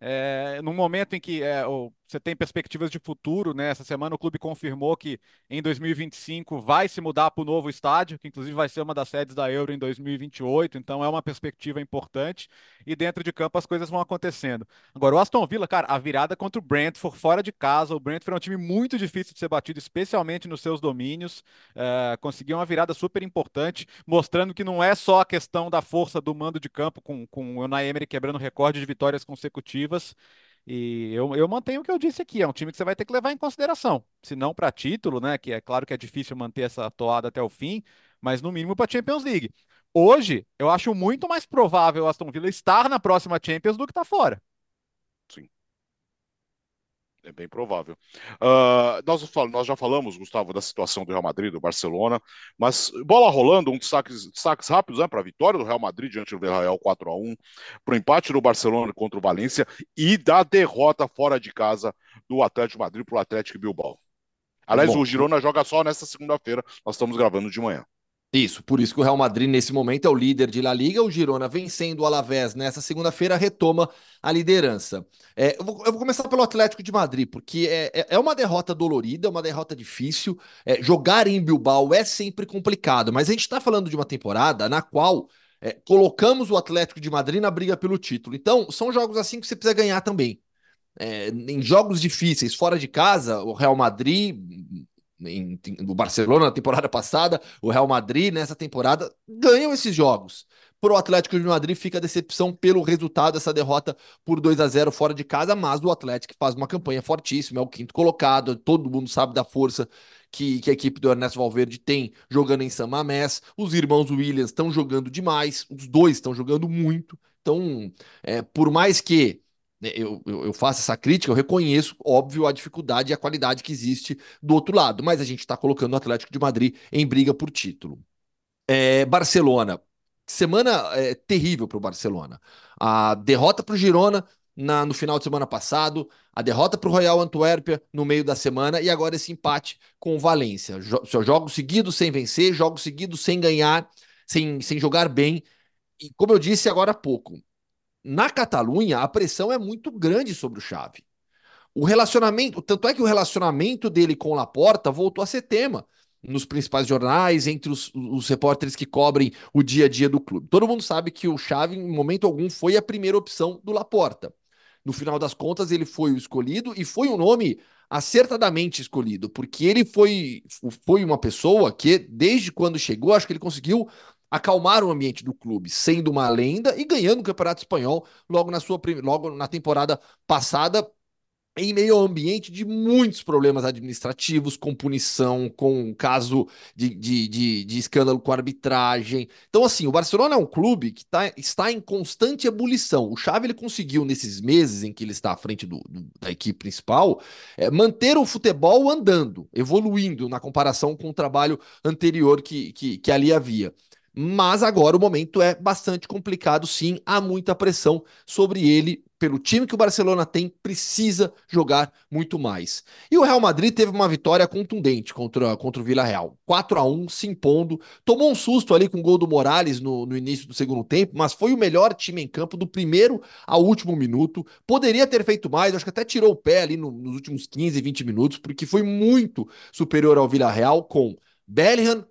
É, no momento em que é, o, você tem perspectivas de futuro, né? Essa semana o clube confirmou que em 2025 vai se mudar para o novo estádio, que inclusive vai ser uma das sedes da Euro em 2028, então é uma perspectiva importante. E dentro de campo as coisas vão acontecendo. Agora, o Aston Villa, cara, a virada contra o Brentford fora de casa. O Brentford é um time muito difícil de ser batido, especialmente nos seus domínios. É, conseguiu uma virada super importante, mostrando que não é só a questão da força do mando de campo, com, com o Unai Emery quebrando recorde de vitórias consecutivas. E eu, eu mantenho o que eu disse aqui, é um time que você vai ter que levar em consideração. Se não para título, né? Que é claro que é difícil manter essa toada até o fim, mas no mínimo para Champions League. Hoje, eu acho muito mais provável o Aston Villa estar na próxima Champions do que estar tá fora. É bem provável. Uh, nós, nós, já falamos, Gustavo, da situação do Real Madrid, do Barcelona, mas bola rolando, um destaques, destaques rápidos né, para a vitória do Real Madrid diante do Villarreal 4 a 1 para o empate do Barcelona contra o Valência e da derrota fora de casa do Atlético Madrid para o Atlético Bilbao. Aliás, Bom, o Girona joga só nesta segunda-feira, nós estamos gravando de manhã. Isso, por isso que o Real Madrid nesse momento é o líder de La Liga. O Girona vencendo o Alavés nessa segunda-feira retoma a liderança. É, eu, vou, eu, vou, começar pelo Atlético de Madrid, porque é, é, é uma derrota dolorida, uma derrota difícil. É, jogar em Bilbao é sempre complicado, mas a gente está falando de uma temporada na qual é, colocamos o Atlético de Madrid na briga pelo título. Então, são jogos assim que você precisa ganhar também. É, em jogos difíceis, fora de casa, o Real Madrid em, no Barcelona na temporada passada, o Real Madrid nessa temporada ganham esses jogos. Para o Atlético de Madrid fica a decepção pelo resultado dessa derrota por 2 a 0 fora de casa, mas o Atlético faz uma campanha fortíssima, é o quinto colocado, todo mundo sabe da força que, que a equipe do Ernesto Valverde tem jogando em San Mamés. Os irmãos Williams estão jogando demais, os dois estão jogando muito. Então, é, por mais que eu, eu, eu, faço essa crítica, eu reconheço, óbvio, a dificuldade e a qualidade que existe do outro lado, mas a gente está colocando o Atlético de Madrid em briga por título. É, Barcelona, semana é, terrível para o Barcelona. A derrota para o Girona na, no final de semana passado, a derrota para o Royal Antuérpia no meio da semana e agora esse empate com o Valência. Jo jogos seguidos sem vencer, jogos seguidos sem ganhar, sem, sem jogar bem. E como eu disse agora há pouco, na Catalunha, a pressão é muito grande sobre o Xavi. O relacionamento, tanto é que o relacionamento dele com Laporta voltou a ser tema nos principais jornais, entre os, os repórteres que cobrem o dia a dia do clube. Todo mundo sabe que o Xavi, em momento algum, foi a primeira opção do Laporta. No final das contas, ele foi o escolhido e foi um nome acertadamente escolhido, porque ele foi, foi uma pessoa que, desde quando chegou, acho que ele conseguiu acalmar o ambiente do clube, sendo uma lenda e ganhando o Campeonato Espanhol logo na sua logo na temporada passada, em meio ao ambiente de muitos problemas administrativos, com punição, com caso de, de, de, de escândalo com arbitragem. Então, assim, o Barcelona é um clube que tá, está em constante ebulição. O Xavi ele conseguiu, nesses meses em que ele está à frente do, do, da equipe principal, é, manter o futebol andando, evoluindo na comparação com o trabalho anterior que, que, que ali havia. Mas agora o momento é bastante complicado, sim. Há muita pressão sobre ele. Pelo time que o Barcelona tem, precisa jogar muito mais. E o Real Madrid teve uma vitória contundente contra, contra o Villarreal. 4 a 1 se impondo. Tomou um susto ali com o gol do Morales no, no início do segundo tempo, mas foi o melhor time em campo do primeiro ao último minuto. Poderia ter feito mais, acho que até tirou o pé ali no, nos últimos 15, 20 minutos, porque foi muito superior ao Villarreal com Bellingham,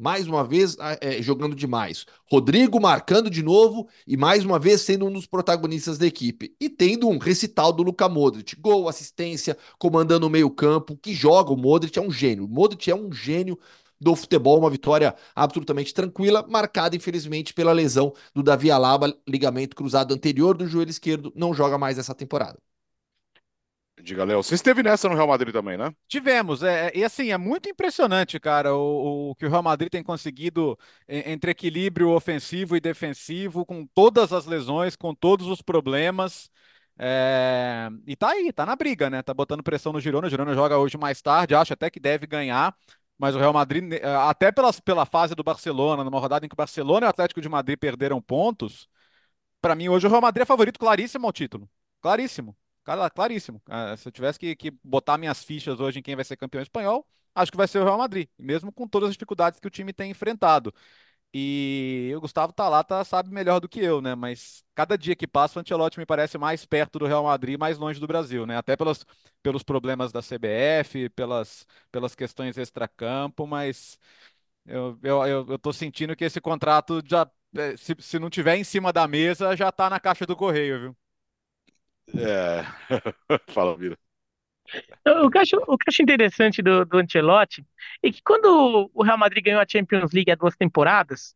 mais uma vez é, jogando demais. Rodrigo marcando de novo e mais uma vez sendo um dos protagonistas da equipe. E tendo um recital do Luka Modric. Gol, assistência, comandando o meio-campo. Que joga o Modric, é um gênio. O Modric é um gênio do futebol, uma vitória absolutamente tranquila, marcada infelizmente pela lesão do Davi Alaba, ligamento cruzado anterior do joelho esquerdo, não joga mais essa temporada. Diga, Léo. Você esteve nessa no Real Madrid também, né? Tivemos. É, é, e assim, é muito impressionante, cara, o, o, que o Real Madrid tem conseguido entre equilíbrio ofensivo e defensivo, com todas as lesões, com todos os problemas. É, e tá aí, tá na briga, né? Tá botando pressão no Girona. O Girona joga hoje mais tarde, acho até que deve ganhar. Mas o Real Madrid, é, até pelas, pela fase do Barcelona, numa rodada em que o Barcelona e o Atlético de Madrid perderam pontos, para mim hoje o Real Madrid é favorito claríssimo ao título. Claríssimo. Cara, claríssimo. Ah, se eu tivesse que, que botar minhas fichas hoje em quem vai ser campeão espanhol, acho que vai ser o Real Madrid, mesmo com todas as dificuldades que o time tem enfrentado. E o Gustavo Talata sabe melhor do que eu, né? Mas cada dia que passa, o Ancelotti me parece mais perto do Real Madrid, mais longe do Brasil, né? Até pelos, pelos problemas da CBF, pelas, pelas questões extracampo, mas eu, eu, eu, eu tô sentindo que esse contrato já, é, se, se não tiver em cima da mesa, já tá na caixa do correio, viu? É. *laughs* Fala, Vira. O que eu acho, o que acho interessante do, do Ancelotti é que quando o Real Madrid ganhou a Champions League há duas temporadas,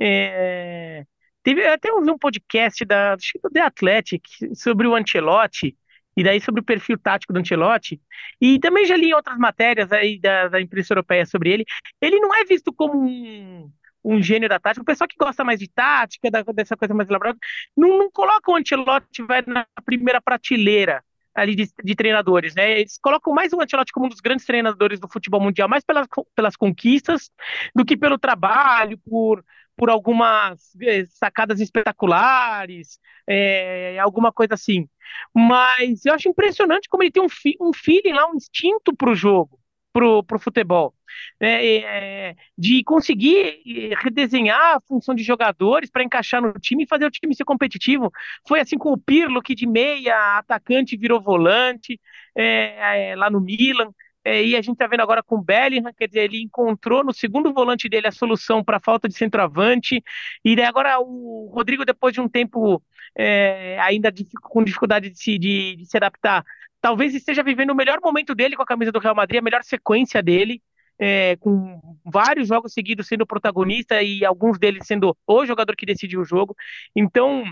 é, teve até ouvi um podcast da, do The Athletic sobre o Ancelotti e daí sobre o perfil tático do Ancelotti e também já li outras matérias aí da, da imprensa europeia sobre ele. Ele não é visto como um, um gênio da tática. O pessoal que gosta mais de tática, da, dessa coisa mais elaborada, não, não coloca o Ancelotti vai na primeira prateleira ali de, de, treinadores, né? Eles colocam mais o Ancelotti como um dos grandes treinadores do futebol mundial, mais pelas, pelas conquistas do que pelo trabalho, por, por algumas eh, sacadas espetaculares, é, alguma coisa assim. Mas eu acho impressionante como ele tem um, um feeling lá, um instinto para o jogo pro, pro futebol. Né? É, de conseguir redesenhar a função de jogadores para encaixar no time e fazer o time ser competitivo. Foi assim com o Pirlo, que de meia atacante virou volante é, é, lá no Milan. É, e a gente está vendo agora com o Bellingham, quer dizer, ele encontrou no segundo volante dele a solução para a falta de centroavante. E agora o Rodrigo, depois de um tempo é, ainda com dificuldade de se, de, de se adaptar, talvez esteja vivendo o melhor momento dele com a camisa do Real Madrid, a melhor sequência dele. É, com vários jogos seguidos sendo protagonista e alguns deles sendo o jogador que decidiu o jogo. Então,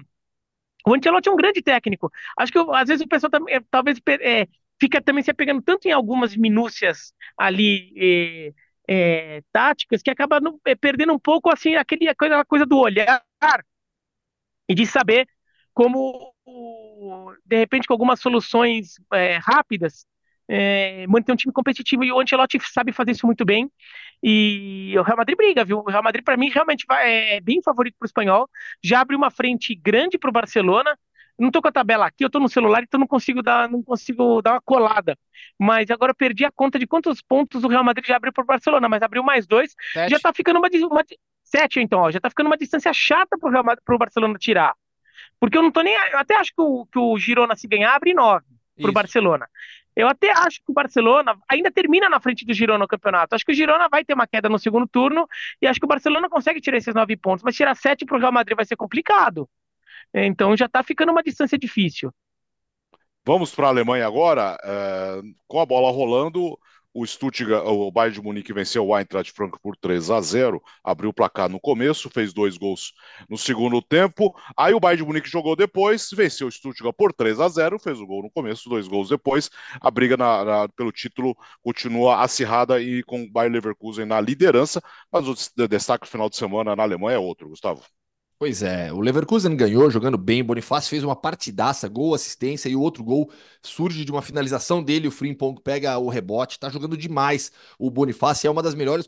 o Ancelotti é um grande técnico. Acho que às vezes o pessoal também, é, talvez é, fica também se apegando tanto em algumas minúcias ali é, é, táticas que acaba no, é, perdendo um pouco assim aquele, aquela coisa do olhar e de saber como de repente com algumas soluções é, rápidas é, manter um time competitivo e o Ancelotti sabe fazer isso muito bem e o Real Madrid briga, viu? O Real Madrid para mim realmente vai, é bem favorito para o espanhol, já abriu uma frente grande para o Barcelona. Não tô com a tabela aqui, eu tô no celular, então não consigo dar, não consigo dar uma colada. Mas agora eu perdi a conta de quantos pontos o Real Madrid já abriu para o Barcelona, mas abriu mais dois, Sete. já tá ficando uma, uma sete então, ó, já tá ficando uma distância chata para o Barcelona tirar. Porque eu não tô nem. Eu até acho que o, que o Girona, se ganhar, abre nove para o Barcelona. Eu até acho que o Barcelona ainda termina na frente do Girona no campeonato. Acho que o Girona vai ter uma queda no segundo turno e acho que o Barcelona consegue tirar esses nove pontos, mas tirar sete para o Real Madrid vai ser complicado. Então já está ficando uma distância difícil. Vamos para a Alemanha agora, é, com a bola rolando. O Stuttgart, o Bayern de Munique venceu o Eintracht Frankfurt por 3 a 0, abriu o placar no começo, fez dois gols no segundo tempo. Aí o Bayern de Munique jogou depois, venceu o Stuttgart por 3 a 0, fez o gol no começo, dois gols depois. A briga na, na, pelo título continua acirrada e com o Bayern Leverkusen na liderança, mas o destaque final de semana na Alemanha é outro, Gustavo. Pois é, o Leverkusen ganhou jogando bem, Bonifácio fez uma partidaça, gol, assistência e o outro gol surge de uma finalização dele, o Frimpong pega o rebote, tá jogando demais. O Bonifácio é uma das melhores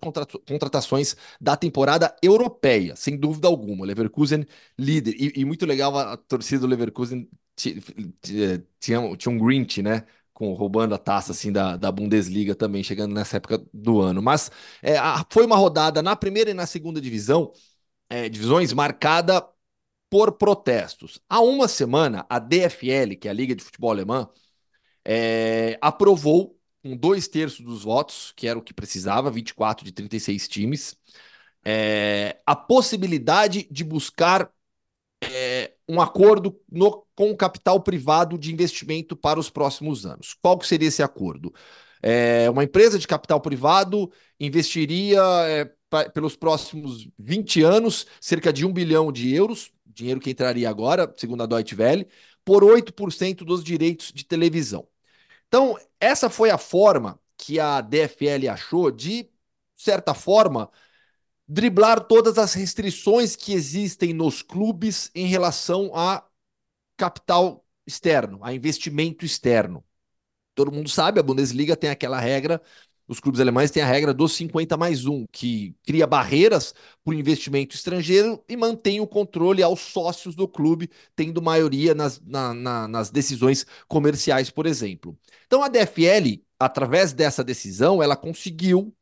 contratações da temporada europeia, sem dúvida alguma. Leverkusen líder e, e muito legal a torcida do Leverkusen tinha, tinha um Grinch, né? com, roubando a taça assim da, da Bundesliga também, chegando nessa época do ano. Mas é, a, foi uma rodada na primeira e na segunda divisão é, divisões marcada por protestos. Há uma semana, a DFL, que é a Liga de Futebol Alemã, é, aprovou com dois terços dos votos, que era o que precisava, 24 de 36 times, é, a possibilidade de buscar é, um acordo no, com o capital privado de investimento para os próximos anos. Qual que seria esse acordo? É, uma empresa de capital privado investiria pelos próximos 20 anos cerca de 1 bilhão de euros, dinheiro que entraria agora, segundo a Deutsche Welle, por 8% dos direitos de televisão. Então, essa foi a forma que a DFL achou de, certa forma, driblar todas as restrições que existem nos clubes em relação a capital externo, a investimento externo. Todo mundo sabe, a Bundesliga tem aquela regra os clubes alemães têm a regra dos 50 mais 1, que cria barreiras para o investimento estrangeiro e mantém o controle aos sócios do clube, tendo maioria nas, na, na, nas decisões comerciais, por exemplo. Então a DFL, através dessa decisão, ela conseguiu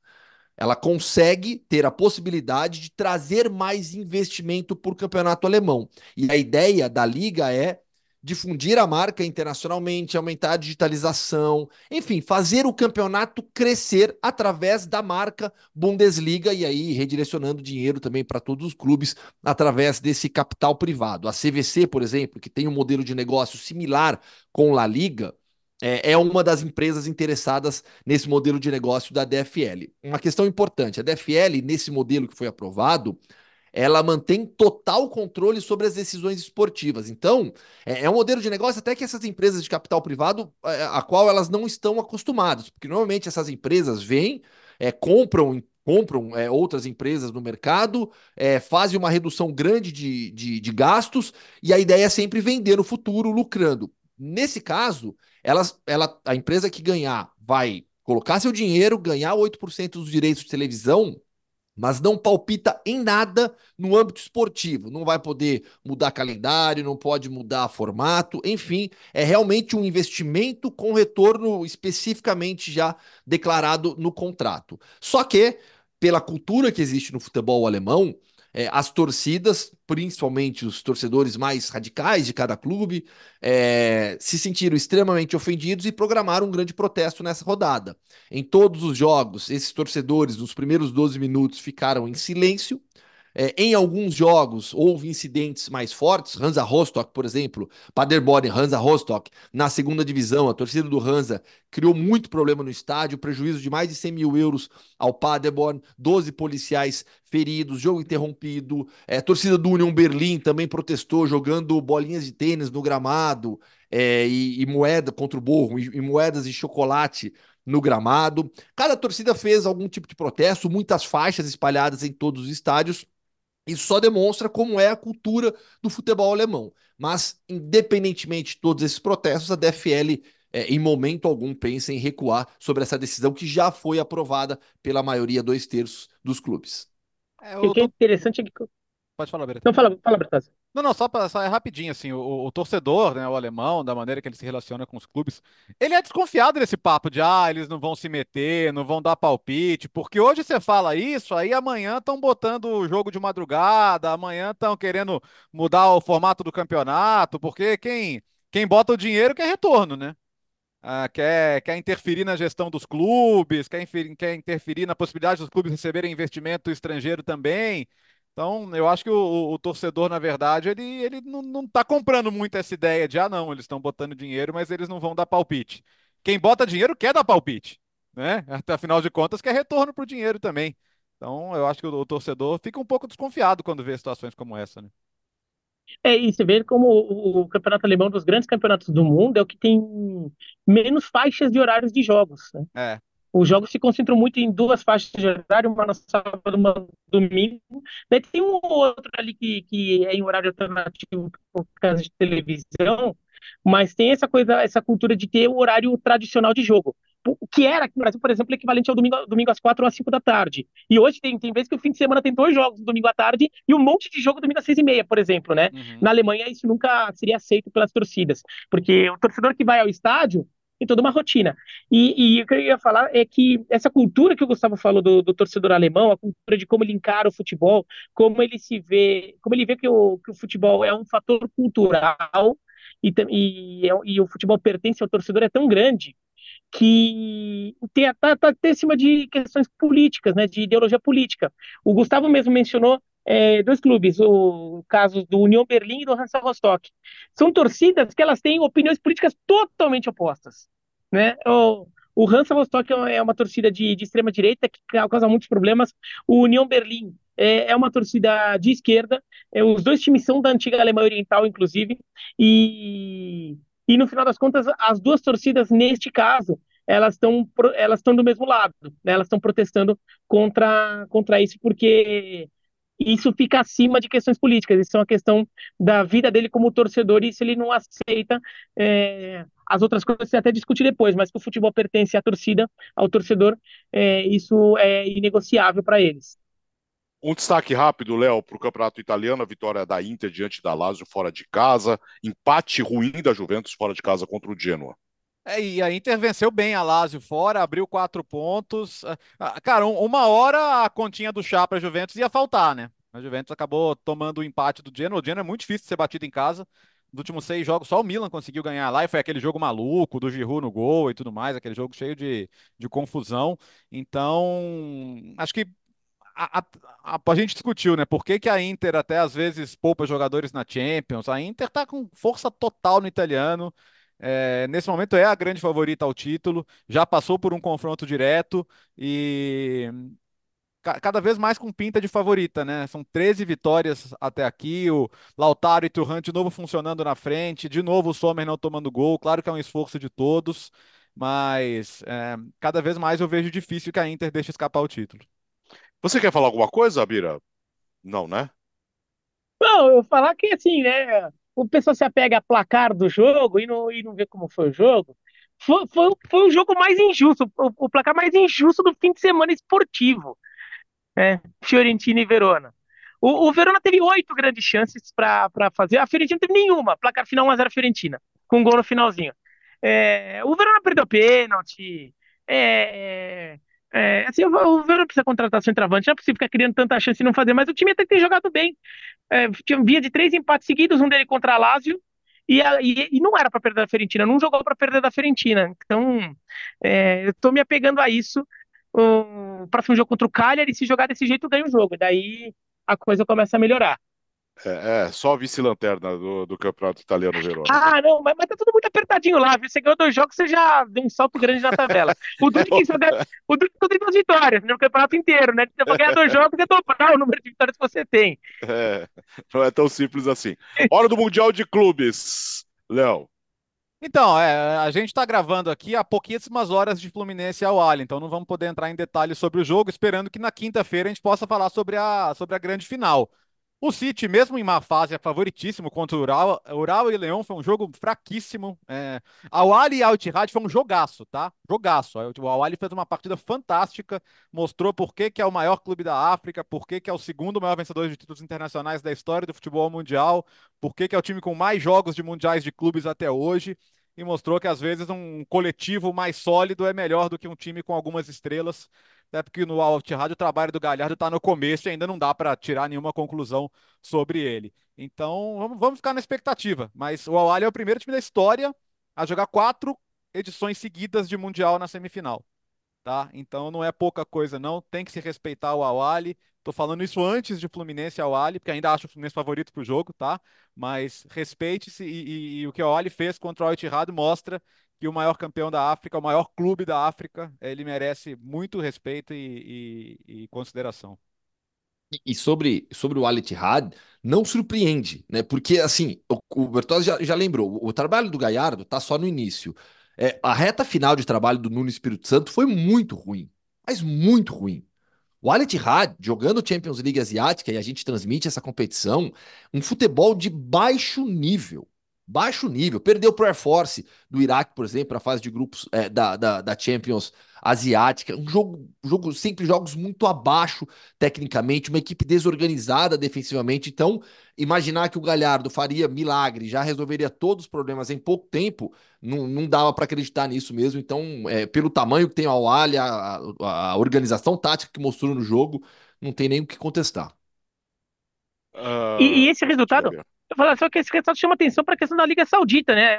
ela consegue ter a possibilidade de trazer mais investimento para o campeonato alemão. E a ideia da liga é difundir a marca internacionalmente, aumentar a digitalização, enfim, fazer o campeonato crescer através da marca Bundesliga e aí redirecionando dinheiro também para todos os clubes através desse capital privado. A CVC, por exemplo, que tem um modelo de negócio similar com La Liga, é, é uma das empresas interessadas nesse modelo de negócio da DFL. Uma questão importante: a DFL, nesse modelo que foi aprovado, ela mantém total controle sobre as decisões esportivas. Então, é, é, um modelo de negócio até que essas empresas de capital privado, é, a qual elas não estão acostumadas, porque normalmente essas empresas vêm, é, compram compram é, outras empresas no mercado, é, fazem uma redução grande de, de, de, gastos, e a ideia é sempre vender no futuro, lucrando. Nesse caso, elas, ela, a empresa que ganhar vai colocar seu dinheiro, ganhar 8% dos direitos de televisão, mas não palpita em nada no âmbito esportivo. Não vai poder mudar calendário, não pode mudar formato, enfim, é realmente um investimento com retorno especificamente já declarado no contrato. Só que, pela cultura que existe no futebol alemão, é, as torcidas, principalmente os torcedores mais radicais de cada clube, é, se sentiram extremamente ofendidos e programaram um grande protesto nessa rodada. Em todos os jogos, esses torcedores, nos primeiros 12 minutos, ficaram em silêncio é, em alguns jogos houve incidentes mais fortes, Hansa Rostock, por exemplo, Paderborn, Hansa Rostock, na segunda divisão, a torcida do Hansa criou muito problema no estádio, prejuízo de mais de 100 mil euros ao Paderborn, 12 policiais feridos, jogo interrompido, é, torcida do Union Berlim também protestou jogando bolinhas de tênis no gramado é, e, e, moeda contra o borro, e, e moedas de chocolate no gramado. Cada torcida fez algum tipo de protesto, muitas faixas espalhadas em todos os estádios. Isso só demonstra como é a cultura do futebol alemão. Mas, independentemente de todos esses protestos, a DFL, é, em momento algum, pensa em recuar sobre essa decisão que já foi aprovada pela maioria, dois terços dos clubes. É, o que é interessante é que Pode falar, Beretta. Não, fala, fala, Bertazzi. Não, não, só, pra, só é rapidinho, assim, o, o, torcedor, né, o alemão, da maneira que ele se relaciona com os clubes, ele é desconfiado desse papo de, ah, eles não vão se meter, não vão dar palpite, porque hoje você fala isso, aí amanhã estão botando o jogo de madrugada, amanhã estão querendo mudar o formato do campeonato, porque quem, quem bota o dinheiro quer retorno, né? Ah, quer, quer interferir na gestão dos clubes, quer, quer interferir na possibilidade dos clubes receberem investimento estrangeiro também. Então, eu acho que o, o, torcedor, na verdade, ele, ele não, não tá comprando muito essa ideia de, ah, não, eles estão botando dinheiro, mas eles não vão dar palpite. Quem bota dinheiro quer dar palpite, né? *laughs* Até afinal de contas, quer retorno para o dinheiro também. Então, eu acho que o, o, torcedor fica um pouco desconfiado quando vê situações como essa, né? É, e você vê como o, o campeonato alemão dos grandes campeonatos do mundo é o que tem menos faixas de horários de jogos. Né? É. Os jogos se concentram muito em duas faixas de horário, uma no sábado, uma no domingo. Daí tem um outro ali que, que é em horário alternativo por causa de televisão, mas tem essa coisa, essa cultura de ter o horário tradicional de jogo. O que era aqui no Brasil, por exemplo, equivalente ao domingo, domingo às quatro ou às cinco da tarde. E hoje tem, tem vezes que o fim de semana tem dois jogos no domingo à tarde e um monte de jogo domingo às seis e meia, por exemplo, né? Uhum. Na Alemanha isso nunca seria aceito pelas torcidas, porque o torcedor que vai ao estádio em toda uma rotina. E, e, o que eu ia falar é que essa cultura que o Gustavo falou do, do, torcedor alemão, a cultura de como ele encara o futebol, como ele se vê, como ele vê que o, que o futebol é um fator cultural e, e, e o futebol pertence ao torcedor é tão grande que tem tá, tá até acima de questões políticas, né, de ideologia política. O Gustavo mesmo mencionou é, dois clubes, o caso do União Berlim e do Hansa Rostock. São torcidas que elas têm opiniões políticas totalmente opostas. Né? O, o Hansa Rostock é uma torcida de, de extrema direita que causa muitos problemas. O União Berlim é, é uma torcida de esquerda. É, os dois times são da antiga Alemanha Oriental, inclusive. E, e no final das contas, as duas torcidas, neste caso, elas estão elas estão do mesmo lado, né? elas estão protestando contra, contra isso, porque isso fica acima de questões políticas, isso é uma questão da vida dele como torcedor, e se ele não aceita, é, as outras coisas você até discute depois, mas que o futebol pertence à torcida, ao torcedor, é, isso é inegociável para eles. Um destaque rápido, Léo, para o campeonato italiano, a vitória da Inter diante da Lazio fora de casa, empate ruim da Juventus fora de casa contra o Genoa. É, e a Inter venceu bem a Lazio fora, abriu quatro pontos. Ah, ah, cara, uma hora a continha do chá para a Juventus ia faltar, né? A Juventus acabou tomando o empate do Genoa. O Genoa é muito difícil de ser batido em casa. Nos últimos seis jogos, só o Milan conseguiu ganhar lá e foi aquele jogo maluco do Giroud no gol e tudo mais, aquele jogo cheio de, de confusão. Então, acho que a, a, a, gente discutiu, né? Por que, que a Inter até às vezes poupa jogadores na Champions? A Inter tá com força total no italiano. É, nesse momento é a grande favorita ao título, já passou por um confronto direto e ca cada vez mais com pinta de favorita, né? São 13 vitórias até aqui, o Lautaro e Turhan de novo funcionando na frente, de novo o Sommer não tomando gol, claro que é um esforço de todos, mas é, cada vez mais eu vejo difícil que a Inter deixe escapar o título. Você quer falar alguma coisa, Bira? Não, né? Não, eu falar que assim, né? O pessoal se apega a placar do jogo e não, e não vê como foi o jogo. Foi, foi, foi o jogo mais injusto, o, o, placar mais injusto do fim de semana esportivo. Né? Fiorentina e Verona. O, o Verona teve oito grandes chances para fazer, a Fiorentina não teve nenhuma. Placar final 1x0 Fiorentina, com um gol no finalzinho. É, o Verona perdeu pênalti. É, é, assim, o Verona precisa contratar centroavante, não é possível ficar criando tanta chance e não fazer, mas o time até tem jogado bem é, tinha via de três empates seguidos, um dele contra a Lazio, e, e, e não era para perder da Fiorentina, não jogou para perder da Fiorentina. Então, é, eu estou me apegando a isso. O próximo jogo contra o Cagliari, se jogar desse jeito, ganha o jogo. Daí a coisa começa a melhorar. É, é, só vice-lanterna do, do campeonato italiano Verona. Ah, não, mas, mas tá tudo muito apertadinho lá, viu? Você ganhou dois jogos, você já deu um salto grande na tabela. O Duque tem duas vitórias no campeonato inteiro, né? Você vai ganhar dois jogos e dobrar o número de vitórias que você tem. É, não é tão simples assim. Hora do Mundial de Clubes, Léo. Então, é, a gente está gravando aqui há pouquíssimas horas de Fluminense ao Ali, então não vamos poder entrar em detalhes sobre o jogo, esperando que na quinta-feira a gente possa falar sobre a, sobre a grande final. O City, mesmo em má fase, é favoritíssimo contra o Ural. Ural e Leão foi um jogo fraquíssimo. É... Ali e Al Ittihad foi um jogaço, tá? Jogaço. O Al fez uma partida fantástica, mostrou por que, que é o maior clube da África, por que, que é o segundo maior vencedor de títulos internacionais da história do futebol mundial, por que, que é o time com mais jogos de mundiais de clubes até hoje e mostrou que às vezes um coletivo mais sólido é melhor do que um time com algumas estrelas até porque no Alt Rádio o trabalho do Galhardo está no começo e ainda não dá para tirar nenhuma conclusão sobre ele. Então vamos, vamos ficar na expectativa. Mas o Al é o primeiro time da história a jogar quatro edições seguidas de Mundial na semifinal. Tá? Então não é pouca coisa, não. Tem que se respeitar o Awali. Tô falando isso antes de Fluminense e Awali, porque ainda acho o Fluminense favorito para o jogo, tá? Mas respeite-se e, e, e, o que o Awali fez contra o Al mostra que o maior campeão da África, o maior clube da África, ele merece muito respeito e, e, e consideração. E sobre, sobre o Al Ittihad, não surpreende, né? Porque, assim, o, o Bertozzi já, já lembrou, o, trabalho do Galhardo tá só no início. É, a reta final de trabalho do Nuno Espírito Santo foi muito ruim, mas muito ruim. O Al Ittihad, jogando Champions League Asiática, e a gente transmite essa competição, um futebol de baixo nível baixo nível. Perdeu para o Air Force do Iraque, por exemplo, para a fase de grupos é, da, da, da, Champions Asiática. Um jogo, jogo, sempre jogos muito abaixo tecnicamente, uma equipe desorganizada defensivamente. Então, imaginar que o Galhardo faria milagre, já resolveria todos os problemas em pouco tempo, não, não dava para acreditar nisso mesmo. Então, é, pelo tamanho que tem o Al a, a organização tática que mostrou no jogo, não tem nem o que contestar. Uh... E, e, esse resultado, eu falo só que esse resultado chama atenção para a questão da Liga Saudita, né?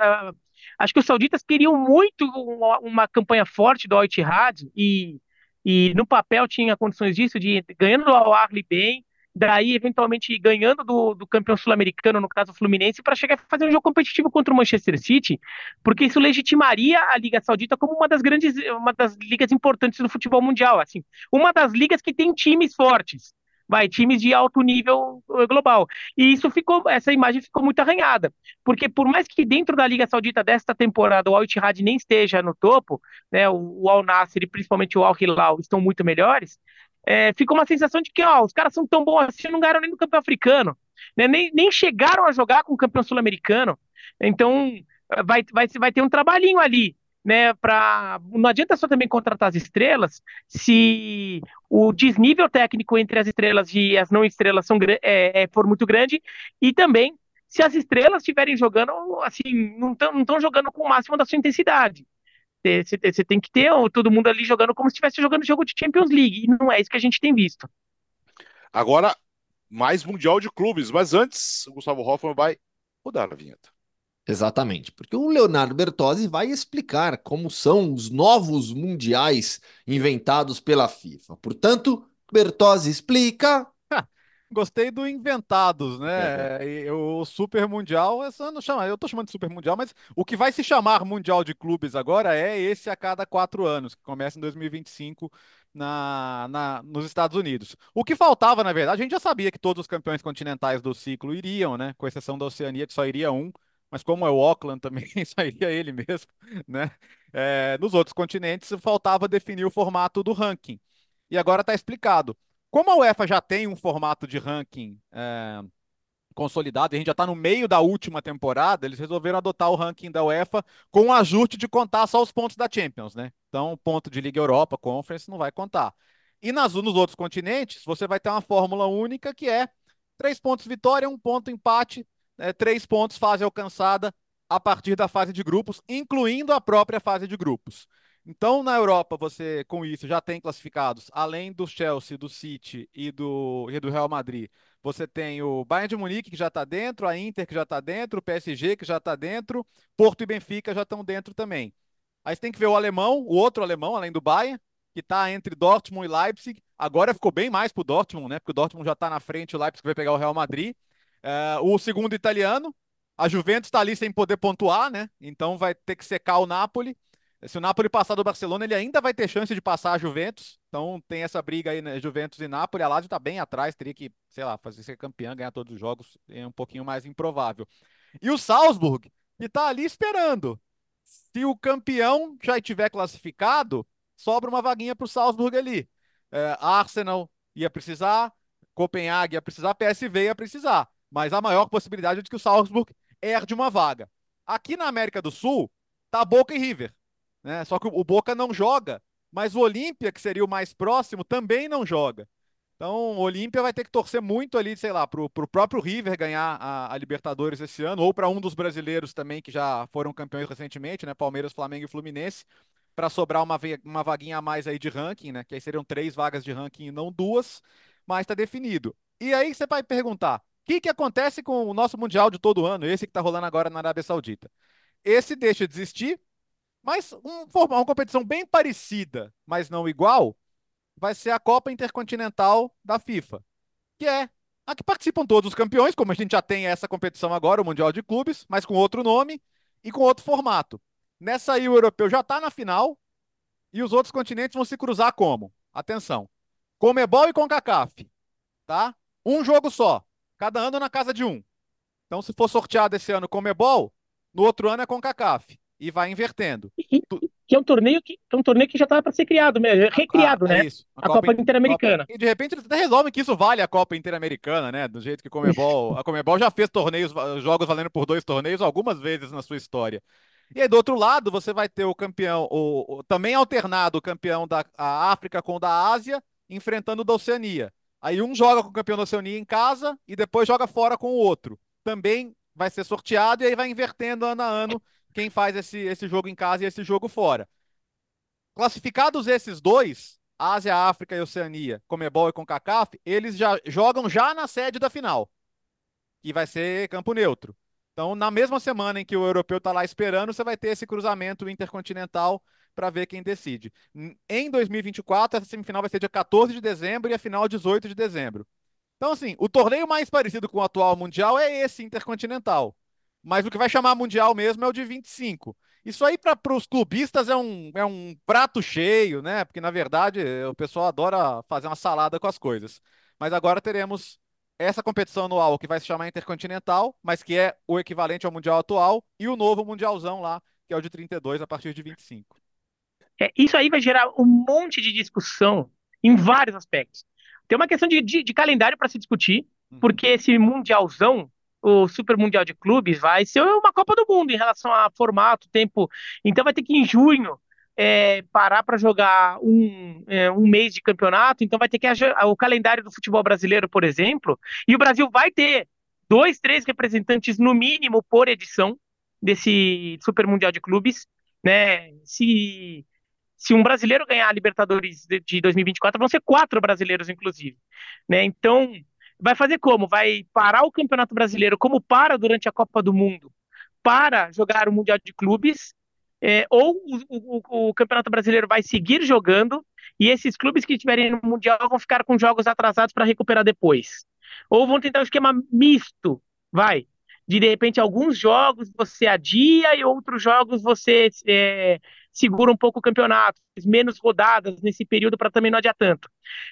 Acho que os sauditas queriam muito uma, uma campanha forte do Al Ittihad e, e no papel tinha condições disso, de ganhando do Al Ahly bem, daí eventualmente ganhando do, do campeão sul-americano, no caso o Fluminense, para chegar a fazer um jogo competitivo contra o Manchester City, porque isso legitimaria a Liga Saudita como uma das grandes, uma das ligas importantes do futebol mundial, assim, uma das ligas que tem times fortes vai, times de alto nível eh, global. E isso ficou, essa imagem ficou muito arranhada, porque por mais que dentro da Liga Saudita desta temporada o Al Ittihad nem esteja no topo, né, o, Al Nassr e principalmente o Al Hilal estão muito melhores, é, ficou uma sensação de que ó, os caras são tão bons assim, não ganharam nem no campeão africano, né, nem, nem chegaram a jogar com o campeão sul-americano. Então vai, vai, vai ter um trabalhinho ali né, para não adianta só também contratar as estrelas se o desnível técnico entre as estrelas e as não estrelas são, é, é for muito grande e também se as estrelas estiverem jogando assim não estão jogando com o máximo da sua intensidade Você tem que ter todo mundo ali jogando como se estivesse jogando jogo de Champions League. E não é isso que a gente tem visto. Agora, mais Mundial de Clubes. Mas antes, o Gustavo Hoffman vai mudar a vinheta. Exatamente, porque o Leonardo Bertozzi vai explicar como são os novos mundiais inventados pela FIFA. Portanto, Bertozzi explica. Gostei do inventados, né? É. O Super Mundial, essa não chama, eu tô chamando de Super Mundial, mas o que vai se chamar Mundial de Clubes agora é esse a cada quatro anos, que começa em 2025 na, na, nos Estados Unidos. O que faltava, na verdade, a gente já sabia que todos os campeões continentais do ciclo iriam, né? Com exceção da Oceania, que só iria um, mas como é o Auckland também, *laughs* só iria ele mesmo, né? É, nos outros continentes faltava definir o formato do ranking. E agora está explicado. Como a UEFA já tem um formato de ranking é, consolidado, e a gente já está no meio da última temporada, eles resolveram adotar o ranking da UEFA com o ajuste de contar só os pontos da Champions, né? Então, ponto de Liga Europa, Conference, não vai contar. E nas, nos outros continentes, você vai ter uma fórmula única que é três pontos vitória, um ponto empate, é, três pontos fase alcançada a partir da fase de grupos, incluindo a própria fase de grupos. Então, na Europa, você com isso já tem classificados, além do Chelsea, do City e do, e do Real Madrid, você tem o Bayern de Munique, que já está dentro, a Inter, que já está dentro, o PSG, que já está dentro, Porto e Benfica já estão dentro também. Aí você tem que ver o alemão, o outro alemão, além do Bayern, que está entre Dortmund e Leipzig. Agora ficou bem mais para o Dortmund, né? Porque o Dortmund já está na frente, o Leipzig vai pegar o Real Madrid. Uh, o segundo italiano, a Juventus está ali sem poder pontuar, né? Então vai ter que secar o Napoli. Se o Napoli passar do Barcelona, ele ainda vai ter chance de passar a Juventus. Então tem essa briga aí, né? Juventus e Napoli. A Lazio está bem atrás, teria que, sei lá, fazer ser campeão, ganhar todos os jogos, é um pouquinho mais improvável. E o Salzburg, que está ali esperando. Se o campeão já estiver classificado, sobra uma vaguinha para o Salzburg ali. É, Arsenal ia precisar, Copenhague ia precisar, PSV ia precisar. Mas a maior possibilidade é de que o Salzburg herde uma vaga. Aqui na América do Sul, tá Boca e River. Né? Só que o Boca não joga, mas o Olímpia, que seria o mais próximo, também não joga. Então, o Olímpia vai ter que torcer muito ali, sei lá, para o próprio River ganhar a, a Libertadores esse ano, ou para um dos brasileiros também que já foram campeões recentemente, né? Palmeiras, Flamengo e Fluminense, para sobrar uma, uma vaguinha a mais aí de ranking, né? Que aí seriam três vagas de ranking e não duas, mas está definido. E aí você vai perguntar: que, que acontece com o nosso Mundial de todo ano, esse que está rolando agora na Arábia Saudita? Esse deixa de existir mas um, uma competição bem parecida, mas não igual, vai ser a Copa Intercontinental da FIFA, que é a que participam todos os campeões, como a gente já tem essa competição agora, o Mundial de Clubes, mas com outro nome e com outro formato. Nessa aí o europeu já está na final e os outros continentes vão se cruzar como? Atenção. Comebol e CONCACAF, tá? Um jogo só, cada ano na casa de um. Então, se for sorteado esse ano Comebol, no outro ano é CONCACAF e vai invertendo. E, que é um torneio que, que é um torneio que já estava para ser criado, mesmo, recriado, ah, é né? Isso. A, a Copa, Copa Interamericana. E de repente eles até resolvem que isso vale a Copa Interamericana, né? Do jeito que Comebol, a Comebol já fez torneios, jogos valendo por dois torneios algumas vezes na sua história. E aí, do outro lado, você vai ter o campeão, o, o também alternado o campeão da África com o da Ásia, enfrentando o da Oceania. Aí um joga com o campeão da Oceania em casa e depois joga fora com o outro. Também vai ser sorteado e aí vai invertendo ano a ano quem faz esse, esse jogo em casa e esse jogo fora. Classificados esses dois, Ásia, África e Oceania, Comebol e CONCACAF, eles já jogam já na sede da final, que vai ser campo neutro. Então, na mesma semana em que o europeu está lá esperando, você vai ter esse cruzamento intercontinental para ver quem decide. Em 2024, essa semifinal vai ser dia 14 de dezembro e a final 18 de dezembro. Então, assim, o torneio mais parecido com o atual Mundial é esse intercontinental. Mas o que vai chamar mundial mesmo é o de 25. Isso aí para os clubistas é um, é um prato cheio, né? Porque na verdade o pessoal adora fazer uma salada com as coisas. Mas agora teremos essa competição anual que vai se chamar Intercontinental, mas que é o equivalente ao Mundial atual, e o novo Mundialzão lá, que é o de 32 a partir de 25. É, isso aí vai gerar um monte de discussão em vários aspectos. Tem uma questão de, de, de calendário para se discutir, uhum. porque esse Mundialzão o Super Mundial de Clubes vai ser uma Copa do Mundo em relação a formato, tempo. Então vai ter que em junho é, parar para jogar um, é, um mês de campeonato. Então vai ter que o calendário do futebol brasileiro, por exemplo, e o Brasil vai ter dois, três representantes no mínimo por edição desse Super Mundial de Clubes. né? Se se um brasileiro ganhar a Libertadores de, de 2024, vão ser quatro brasileiros, inclusive. Né? Então, vai fazer como? Vai parar o Campeonato Brasileiro como para durante a Copa do Mundo, para jogar o Mundial de Clubes, é, ou o, o, o, Campeonato Brasileiro vai seguir jogando e esses clubes que estiverem no Mundial vão ficar com jogos atrasados para recuperar depois. Ou vão tentar um esquema misto, vai. De, de repente, alguns jogos você adia e outros jogos você é, segura um pouco o campeonato, menos rodadas nesse período para também não adiar tanto.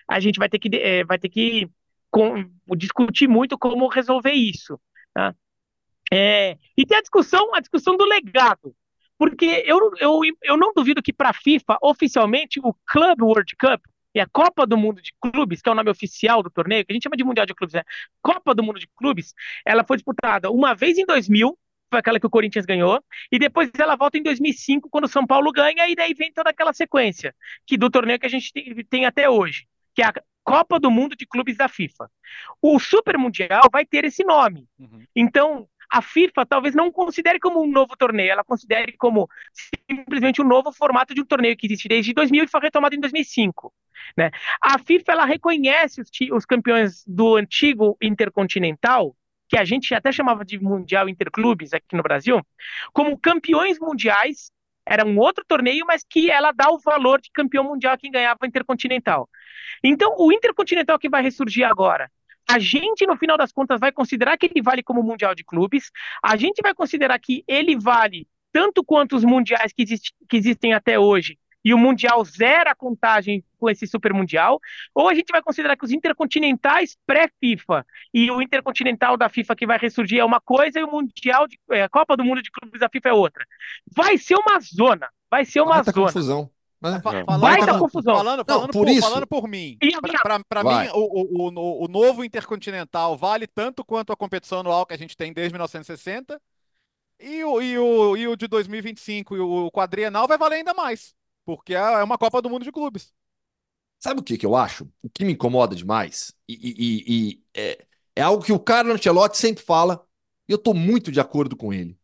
A gente vai ter que, é, vai ter que com, discutir muito como resolver isso. Tá? É, e tem a discussão, a discussão do legado. Porque eu, eu, eu não duvido que para a FIFA, oficialmente, o Club World Cup e a Copa do Mundo de Clubes, que é o nome oficial do torneio, que a gente chama de Mundial de Clubes, né? Copa do Mundo de Clubes, ela foi disputada uma vez em 2000, foi aquela que o Corinthians ganhou, e depois ela volta em 2005, quando o São Paulo ganha, e daí vem toda aquela sequência que do torneio que a gente tem, tem até hoje, que é a Copa do Mundo de Clubes da FIFA. O Super Mundial vai ter esse nome. Uhum. Então, a FIFA talvez não considere como um novo torneio, ela considere como simplesmente um novo formato de um torneio que existe desde 2000 e foi retomado em 2005. Né? A FIFA ela reconhece os, os campeões do antigo Intercontinental que a gente até chamava de Mundial Interclubes aqui no Brasil, como campeões mundiais. Era um outro torneio, mas que ela dá o valor de campeão mundial a quem ganhava o Intercontinental. Então, o Intercontinental que vai ressurgir agora, a gente, no final das contas, vai considerar que ele vale como Mundial de Clubes, a gente vai considerar que ele vale tanto quanto os mundiais que, existe, que existem até hoje, e o Mundial zera a contagem com esse Super Mundial, ou a gente vai considerar que os intercontinentais pré-FIFA e o intercontinental da FIFA que vai ressurgir é uma coisa e o Mundial, de, é, a Copa do Mundo de Clubes da FIFA é outra. Vai ser uma zona, vai ser uma Baita zona. confusão. Né? Falando, Baita confusão. Falando, falando, Não, por, por, isso... falando por mim, para mim, o, o, o novo intercontinental vale tanto quanto a competição anual que a gente tem desde 1960, e o, e o, e o de 2025 e o quadrienal vai valer ainda mais. Porque é, é uma Copa do Mundo de clubes. Sabe o que, que eu acho? O que me incomoda demais? E, e, e é, é, algo que o Carlo Ancelotti sempre fala, e eu estou muito de acordo com ele.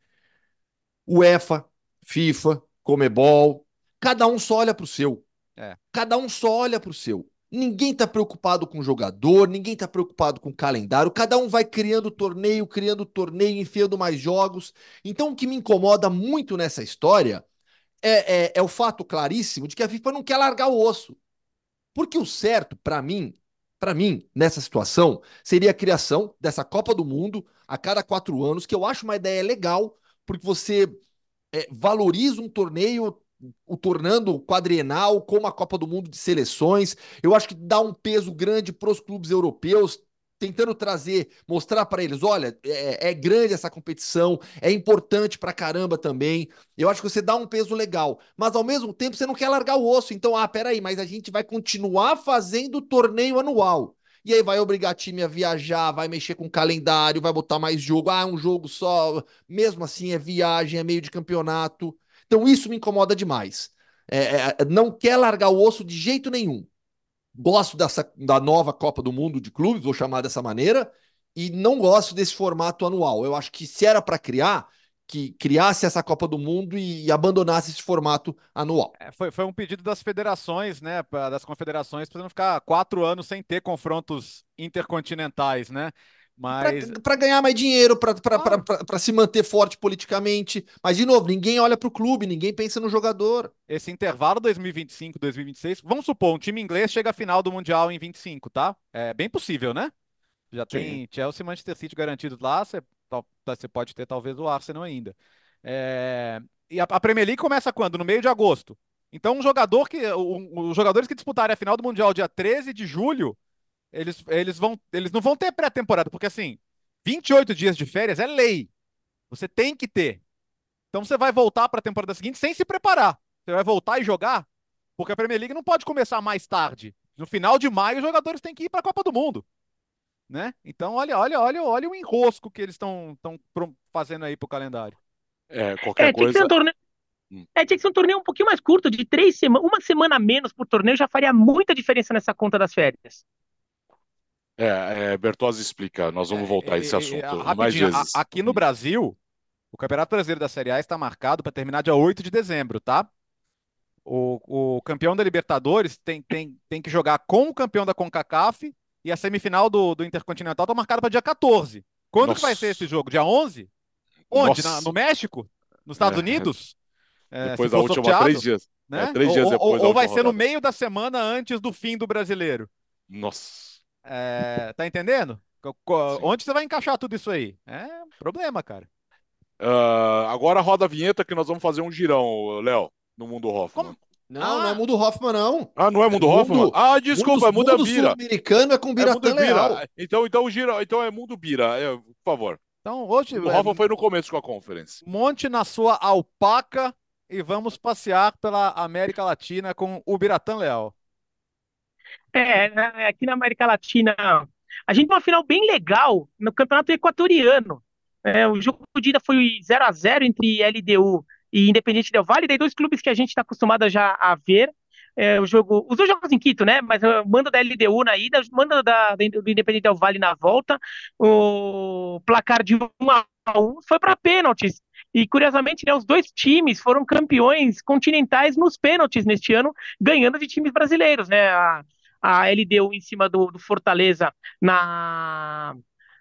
UEFA, FIFA, Comebol, cada um só olha para o seu. É. Cada um só olha para o seu. Ninguém está preocupado com o jogador, ninguém está preocupado com o calendário, cada um vai criando torneio, criando torneio, enfiando mais jogos. Então, o que me incomoda muito nessa história é, é, é o fato claríssimo de que a FIFA não quer largar o osso. Porque o certo, para mim, para mim, nessa situação, seria a criação dessa Copa do Mundo a cada quatro anos, que eu acho uma ideia legal, porque você é, valoriza um torneio o tornando quadrienal como a Copa do Mundo de seleções. Eu acho que dá um peso grande para os clubes europeus, tentando trazer, mostrar para eles: olha, é, é, grande essa competição, é importante para caramba também. Eu acho que você dá um peso legal, mas ao mesmo tempo você não quer largar o osso. Então, ah, peraí, mas a gente vai continuar fazendo torneio anual. E aí vai obrigar time a viajar, vai mexer com o calendário, vai botar mais jogo. Ah, um jogo só. Mesmo assim, é viagem, é meio de campeonato. Então, isso me incomoda demais. É, é, não quer largar o osso de jeito nenhum. Gosto dessa, da nova Copa do Mundo de clubes, vou chamar dessa maneira, e não gosto desse formato anual. Eu acho que se era para criar, que criasse essa Copa do Mundo e, e abandonasse esse formato anual. É, foi, foi um pedido das federações, né, das confederações, para não ficar quatro anos sem ter confrontos intercontinentais, né? Mas... Para ganhar mais dinheiro, para ah. se manter forte politicamente. Mas, de novo, ninguém olha para o clube, ninguém pensa no jogador. Esse intervalo 2025, 2026, vamos supor, um time inglês chega à final do Mundial em 25, tá? É bem possível, né? Já tem Sim. Chelsea e Manchester City garantidos lá, você, você pode ter talvez o Arsenal ainda. É... E a, a Premier League começa quando? No meio de agosto. Então, um jogador que. os jogadores que disputarem a final do Mundial dia 13 de julho eles, eles, vão, eles não vão ter pré-temporada, porque assim, 28 dias de férias é lei. Você tem que ter. Então você vai voltar para a temporada seguinte sem se preparar. Você vai voltar e jogar, porque a Premier League não pode começar mais tarde. No final de maio, os jogadores têm que ir para a Copa do Mundo. Né? Então, olha, olha, olha, olha o enrosco que eles estão fazendo aí pro calendário. É, qualquer é, coisa. Um torneio... Hum. É, tinha que ser um torneio um pouquinho mais curto, de três semanas, uma semana menos por torneio já faria muita diferença nessa conta das férias. É, é Bertozzi explica, nós vamos voltar a esse é, assunto mais vezes. aqui no Brasil, O Campeonato Brasileiro da Série A está marcado para terminar dia 8 de dezembro, tá? O, o campeão da Libertadores tem, tem, tem que jogar com o campeão da CONCACAF e a semifinal do, do Intercontinental está marcada para dia 14. Quando que vai ser esse jogo? Dia 11? Onde? Na, no México? Nos Estados É. Unidos? *laughs* É, Depois da última, sorteado, três dias. né? É, três Ou- dias ou, depois da ou vai ser no rodada. meio da semana antes do fim do brasileiro. Nossa. É, tá entendendo? Onde você vai encaixar tudo isso aí? É problema, cara. Ah, agora roda a vinheta que nós vamos fazer um girão, Léo, no Mundo Hoffman. Como? Não, Ah. não é Mundo Hoffman, não. Ah, não é Mundo É Hoffman? Mundo- Ah, desculpa, é Mundo mundo Bira. sul-americano é com É Biratã Mundo Leal. Bira. Então, então, gira, então é Mundo Bira, é, por favor. Então, hoje, O é, Hoffman foi no começo com a conference. monte na sua alpaca e vamos passear pela América Latina com o Biratã Leal. É, aqui na América Latina, a gente tem uma final bem legal no Campeonato Equatoriano. É, o jogo de ida foi 0 a 0 entre LDU e Independiente Del Valle, daí dois clubes que a gente está acostumado já a ver. É, o jogo, os dois jogos em Quito, né? Mas uh, manda da LDU na ida, manda da, do Independiente Del Valle na volta. O placar de 1 a 1 foi para pênaltis. E curiosamente, né, os dois times foram campeões continentais nos pênaltis neste ano, ganhando de times brasileiros, né? A, a LDU em cima do, do Fortaleza na,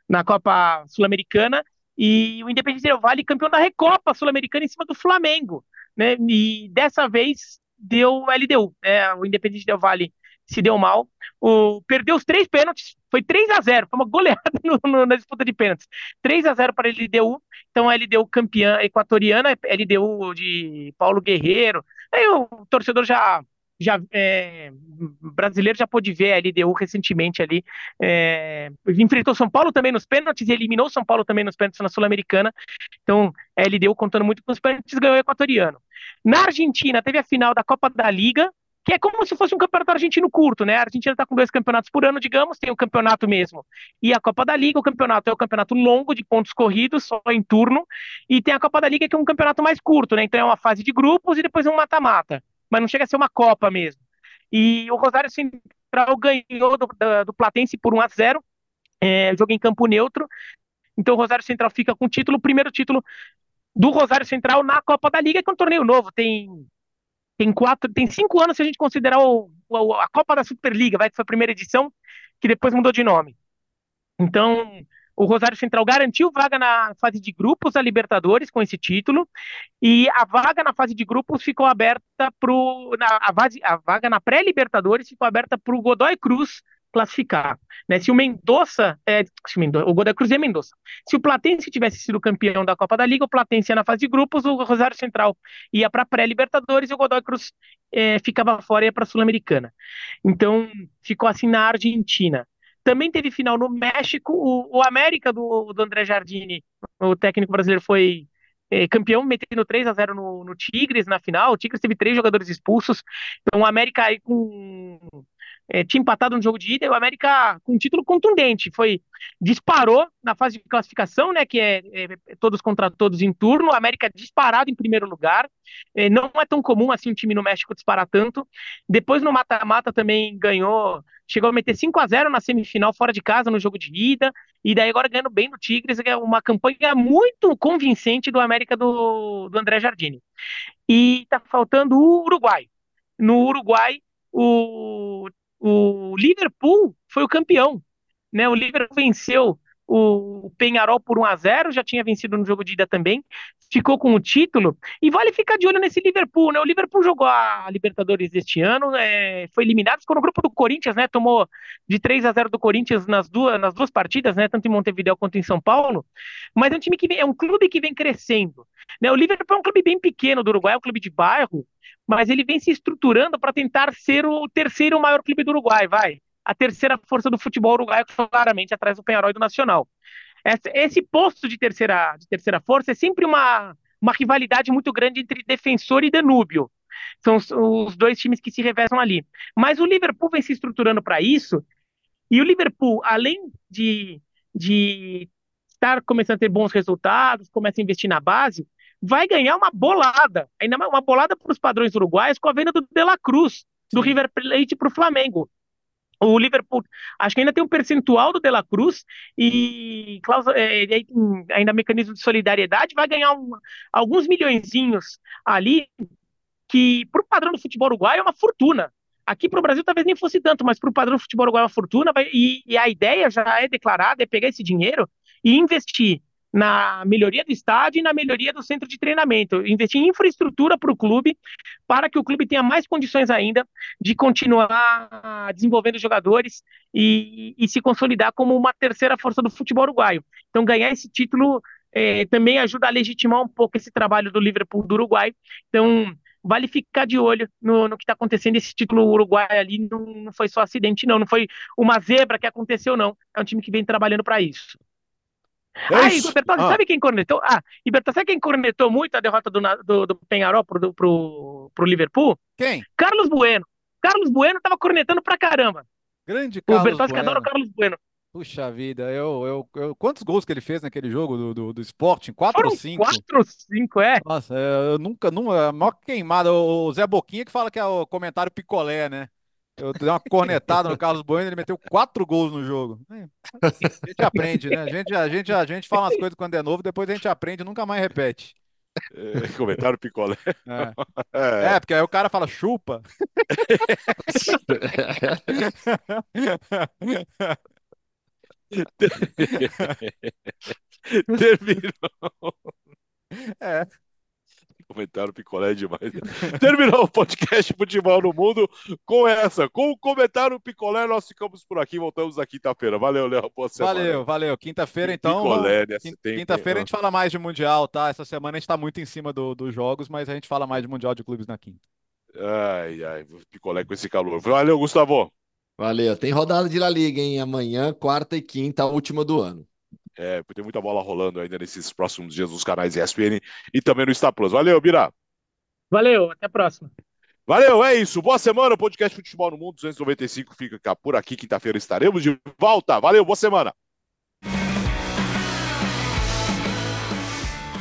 na Copa Sul-Americana e o Independente Del Valle campeão da Recopa Sul-Americana em cima do Flamengo, né? E dessa vez deu LDU, né? O Independente Del Valle se deu mal, o, perdeu os três pênaltis, foi 3 a 0 foi uma goleada *laughs* no, no, na disputa de pênaltis. 3 a 0 para a LDU, então a LDU campeã equatoriana, LDU de Paulo Guerreiro. Aí o torcedor já já é, brasileiro já pôde ver a LDU recentemente ali. É, enfrentou São Paulo também nos pênaltis e eliminou São Paulo também nos pênaltis na Sul-Americana. Então, a LDU contando muito com os pênaltis ganhou o equatoriano. Na Argentina, teve a final da Copa da Liga, que é como se fosse um campeonato argentino curto, né? A Argentina está com dois campeonatos por ano, digamos, tem o campeonato mesmo e a Copa da Liga. O campeonato é o campeonato longo de pontos corridos, só em turno, e tem a Copa da Liga que é um campeonato mais curto, né? Então é uma fase de grupos e depois um mata-mata mas não chega a ser uma Copa mesmo. E o Rosário Central ganhou do, do, do Platense por 1 a 0 é, jogo em campo neutro. Então o Rosário Central fica com o título, o primeiro título do Rosário Central na Copa da Liga, que é um torneio novo. Tem, tem quatro, tem cinco anos se a gente considerar o, o, a Copa da Superliga, vai que foi a primeira edição, que depois mudou de nome. Então, o Rosário Central garantiu vaga na fase de grupos da Libertadores com esse título, e a vaga na fase de grupos ficou aberta para a, a vaga na pré-Libertadores ficou aberta para o Godoy Cruz classificar. Né? Se o Mendonça, é, o Godoy Cruz é Mendonça. Se o Platense tivesse sido campeão da Copa da Liga, o Platense ia na fase de grupos, o Rosário Central ia para pré-Libertadores e o Godoy Cruz é, ficava fora e ia para a Sul-Americana. Então, ficou assim na Argentina. Também teve final no México. O, o América do, do, André Jardine, o técnico brasileiro, foi é, campeão, metendo 3 a 0 no, no, Tigres na final. O Tigres teve três jogadores expulsos. Então o América aí com. É, tinha empatado no jogo de ida e o América com um título contundente. Foi disparou na fase de classificação, né? Que é, é todos contra todos em turno. O América disparado em primeiro lugar. É, não é tão comum assim um time no México disparar tanto. Depois no mata-mata também ganhou chegou a meter 5 a 0 na semifinal fora de casa no jogo de ida, e daí agora ganhando bem no Tigres, é uma campanha muito convincente do América do, do André Jardine. E tá faltando o Uruguai. No Uruguai, o, o Liverpool foi o campeão. Né? O Liverpool venceu o Penharol por 1 a 0 já tinha vencido no jogo de ida também, ficou com o título, e vale ficar de olho nesse Liverpool, né? O Liverpool jogou a Libertadores deste ano, é, foi eliminado, ficou no grupo do Corinthians, né? Tomou de 3 a 0 do Corinthians nas duas, nas duas partidas, né? Tanto em Montevideo quanto em São Paulo, mas é um time que vem, é um clube que vem crescendo. Né? O Liverpool é um clube bem pequeno do Uruguai, é um clube de bairro, mas ele vem se estruturando para tentar ser o terceiro maior clube do Uruguai, vai a terceira força do futebol uruguaio, claramente atrás do Penharol e do Nacional. Esse posto de terceira, de terceira força é sempre uma, uma rivalidade muito grande entre Defensor e Danúbio. São os, os dois times que se revezam ali. Mas o Liverpool vem se estruturando para isso, e o Liverpool, além de, de estar começando a ter bons resultados, começa a investir na base, vai ganhar uma bolada, ainda mais uma bolada para os padrões uruguaios com a venda do De La Cruz, do. River Plate para o Flamengo. O Liverpool, acho que ainda tem um percentual do De La Cruz e é, ainda mecanismo de solidariedade, vai ganhar um, alguns milhõeszinhos ali, que para o padrão do futebol uruguaio é uma fortuna. Aqui para o Brasil talvez nem fosse tanto, mas para o padrão do futebol uruguaio é uma fortuna, vai, e, e a ideia já é declarada, é pegar esse dinheiro e investir na melhoria do estádio e na melhoria do centro de treinamento, investir em infraestrutura para o clube, para que o clube tenha mais condições ainda de continuar desenvolvendo jogadores e, e se consolidar como uma terceira força do futebol uruguaio. Então, ganhar esse título é, também ajuda a legitimar um pouco esse trabalho do Liverpool do Uruguai. Então, vale ficar de olho no, no que está acontecendo. Esse título uruguaio ali não, não foi só acidente, não. Não foi uma zebra que aconteceu, não. É um time que vem trabalhando para isso. É ah, Igor Bertozzi, ah. sabe quem cornetou? Ah, e Bertozzi, sabe quem cornetou muito a derrota do, do, do Penharol pro, pro, pro Liverpool? Quem? Carlos Bueno. Carlos Bueno tava cornetando pra caramba. Grande Carlos O Bertozzi que adora o Carlos Bueno. Puxa vida, eu, eu, eu, quantos gols que ele fez naquele jogo do, do, do Sporting? Quatro ou cinco? Quatro ou cinco, é. Nossa, eu nunca, nunca, a maior queimada, o Zé Boquinha que fala que é o comentário picolé, né? Eu dei uma cornetada no Carlos Bueno, ele meteu quatro gols no jogo. A gente aprende, né? A gente, a, gente, a gente fala umas coisas quando é novo, depois a gente aprende e nunca mais repete. É, comentário picolé. É. É. é. porque aí o cara fala chupa. *laughs* Terminou. É. Comentário picolé demais. *laughs* Terminou o podcast Futebol no Mundo com essa, com o comentário picolé. Nós ficamos por aqui, voltamos na quinta-feira. Valeu, Léo. Boa semana. Valeu, valeu. Quinta-feira, então. Picolé, né? Quinta-feira a gente fala mais de Mundial, tá? Essa semana a gente tá muito em cima do, dos jogos, mas a gente fala mais de Mundial de Clubes na quinta. Ai, ai, picolé com esse calor. Valeu, Gustavo. Valeu. Tem rodada de La Liga, hein? Amanhã, quarta e quinta, a última do ano. É, tem muita bola rolando ainda nesses próximos dias nos canais ESPN e também no Star Plus. Valeu, Bira. Valeu, até a próxima. Valeu, é isso. Boa semana. O podcast Futebol no Mundo 295 fica por aqui. Quinta-feira estaremos de volta. Valeu, boa semana.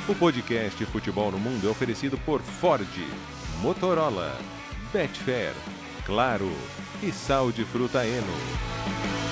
O podcast Futebol no Mundo é oferecido por Ford, Motorola, Betfair, Claro e Sal de Fruta Eno.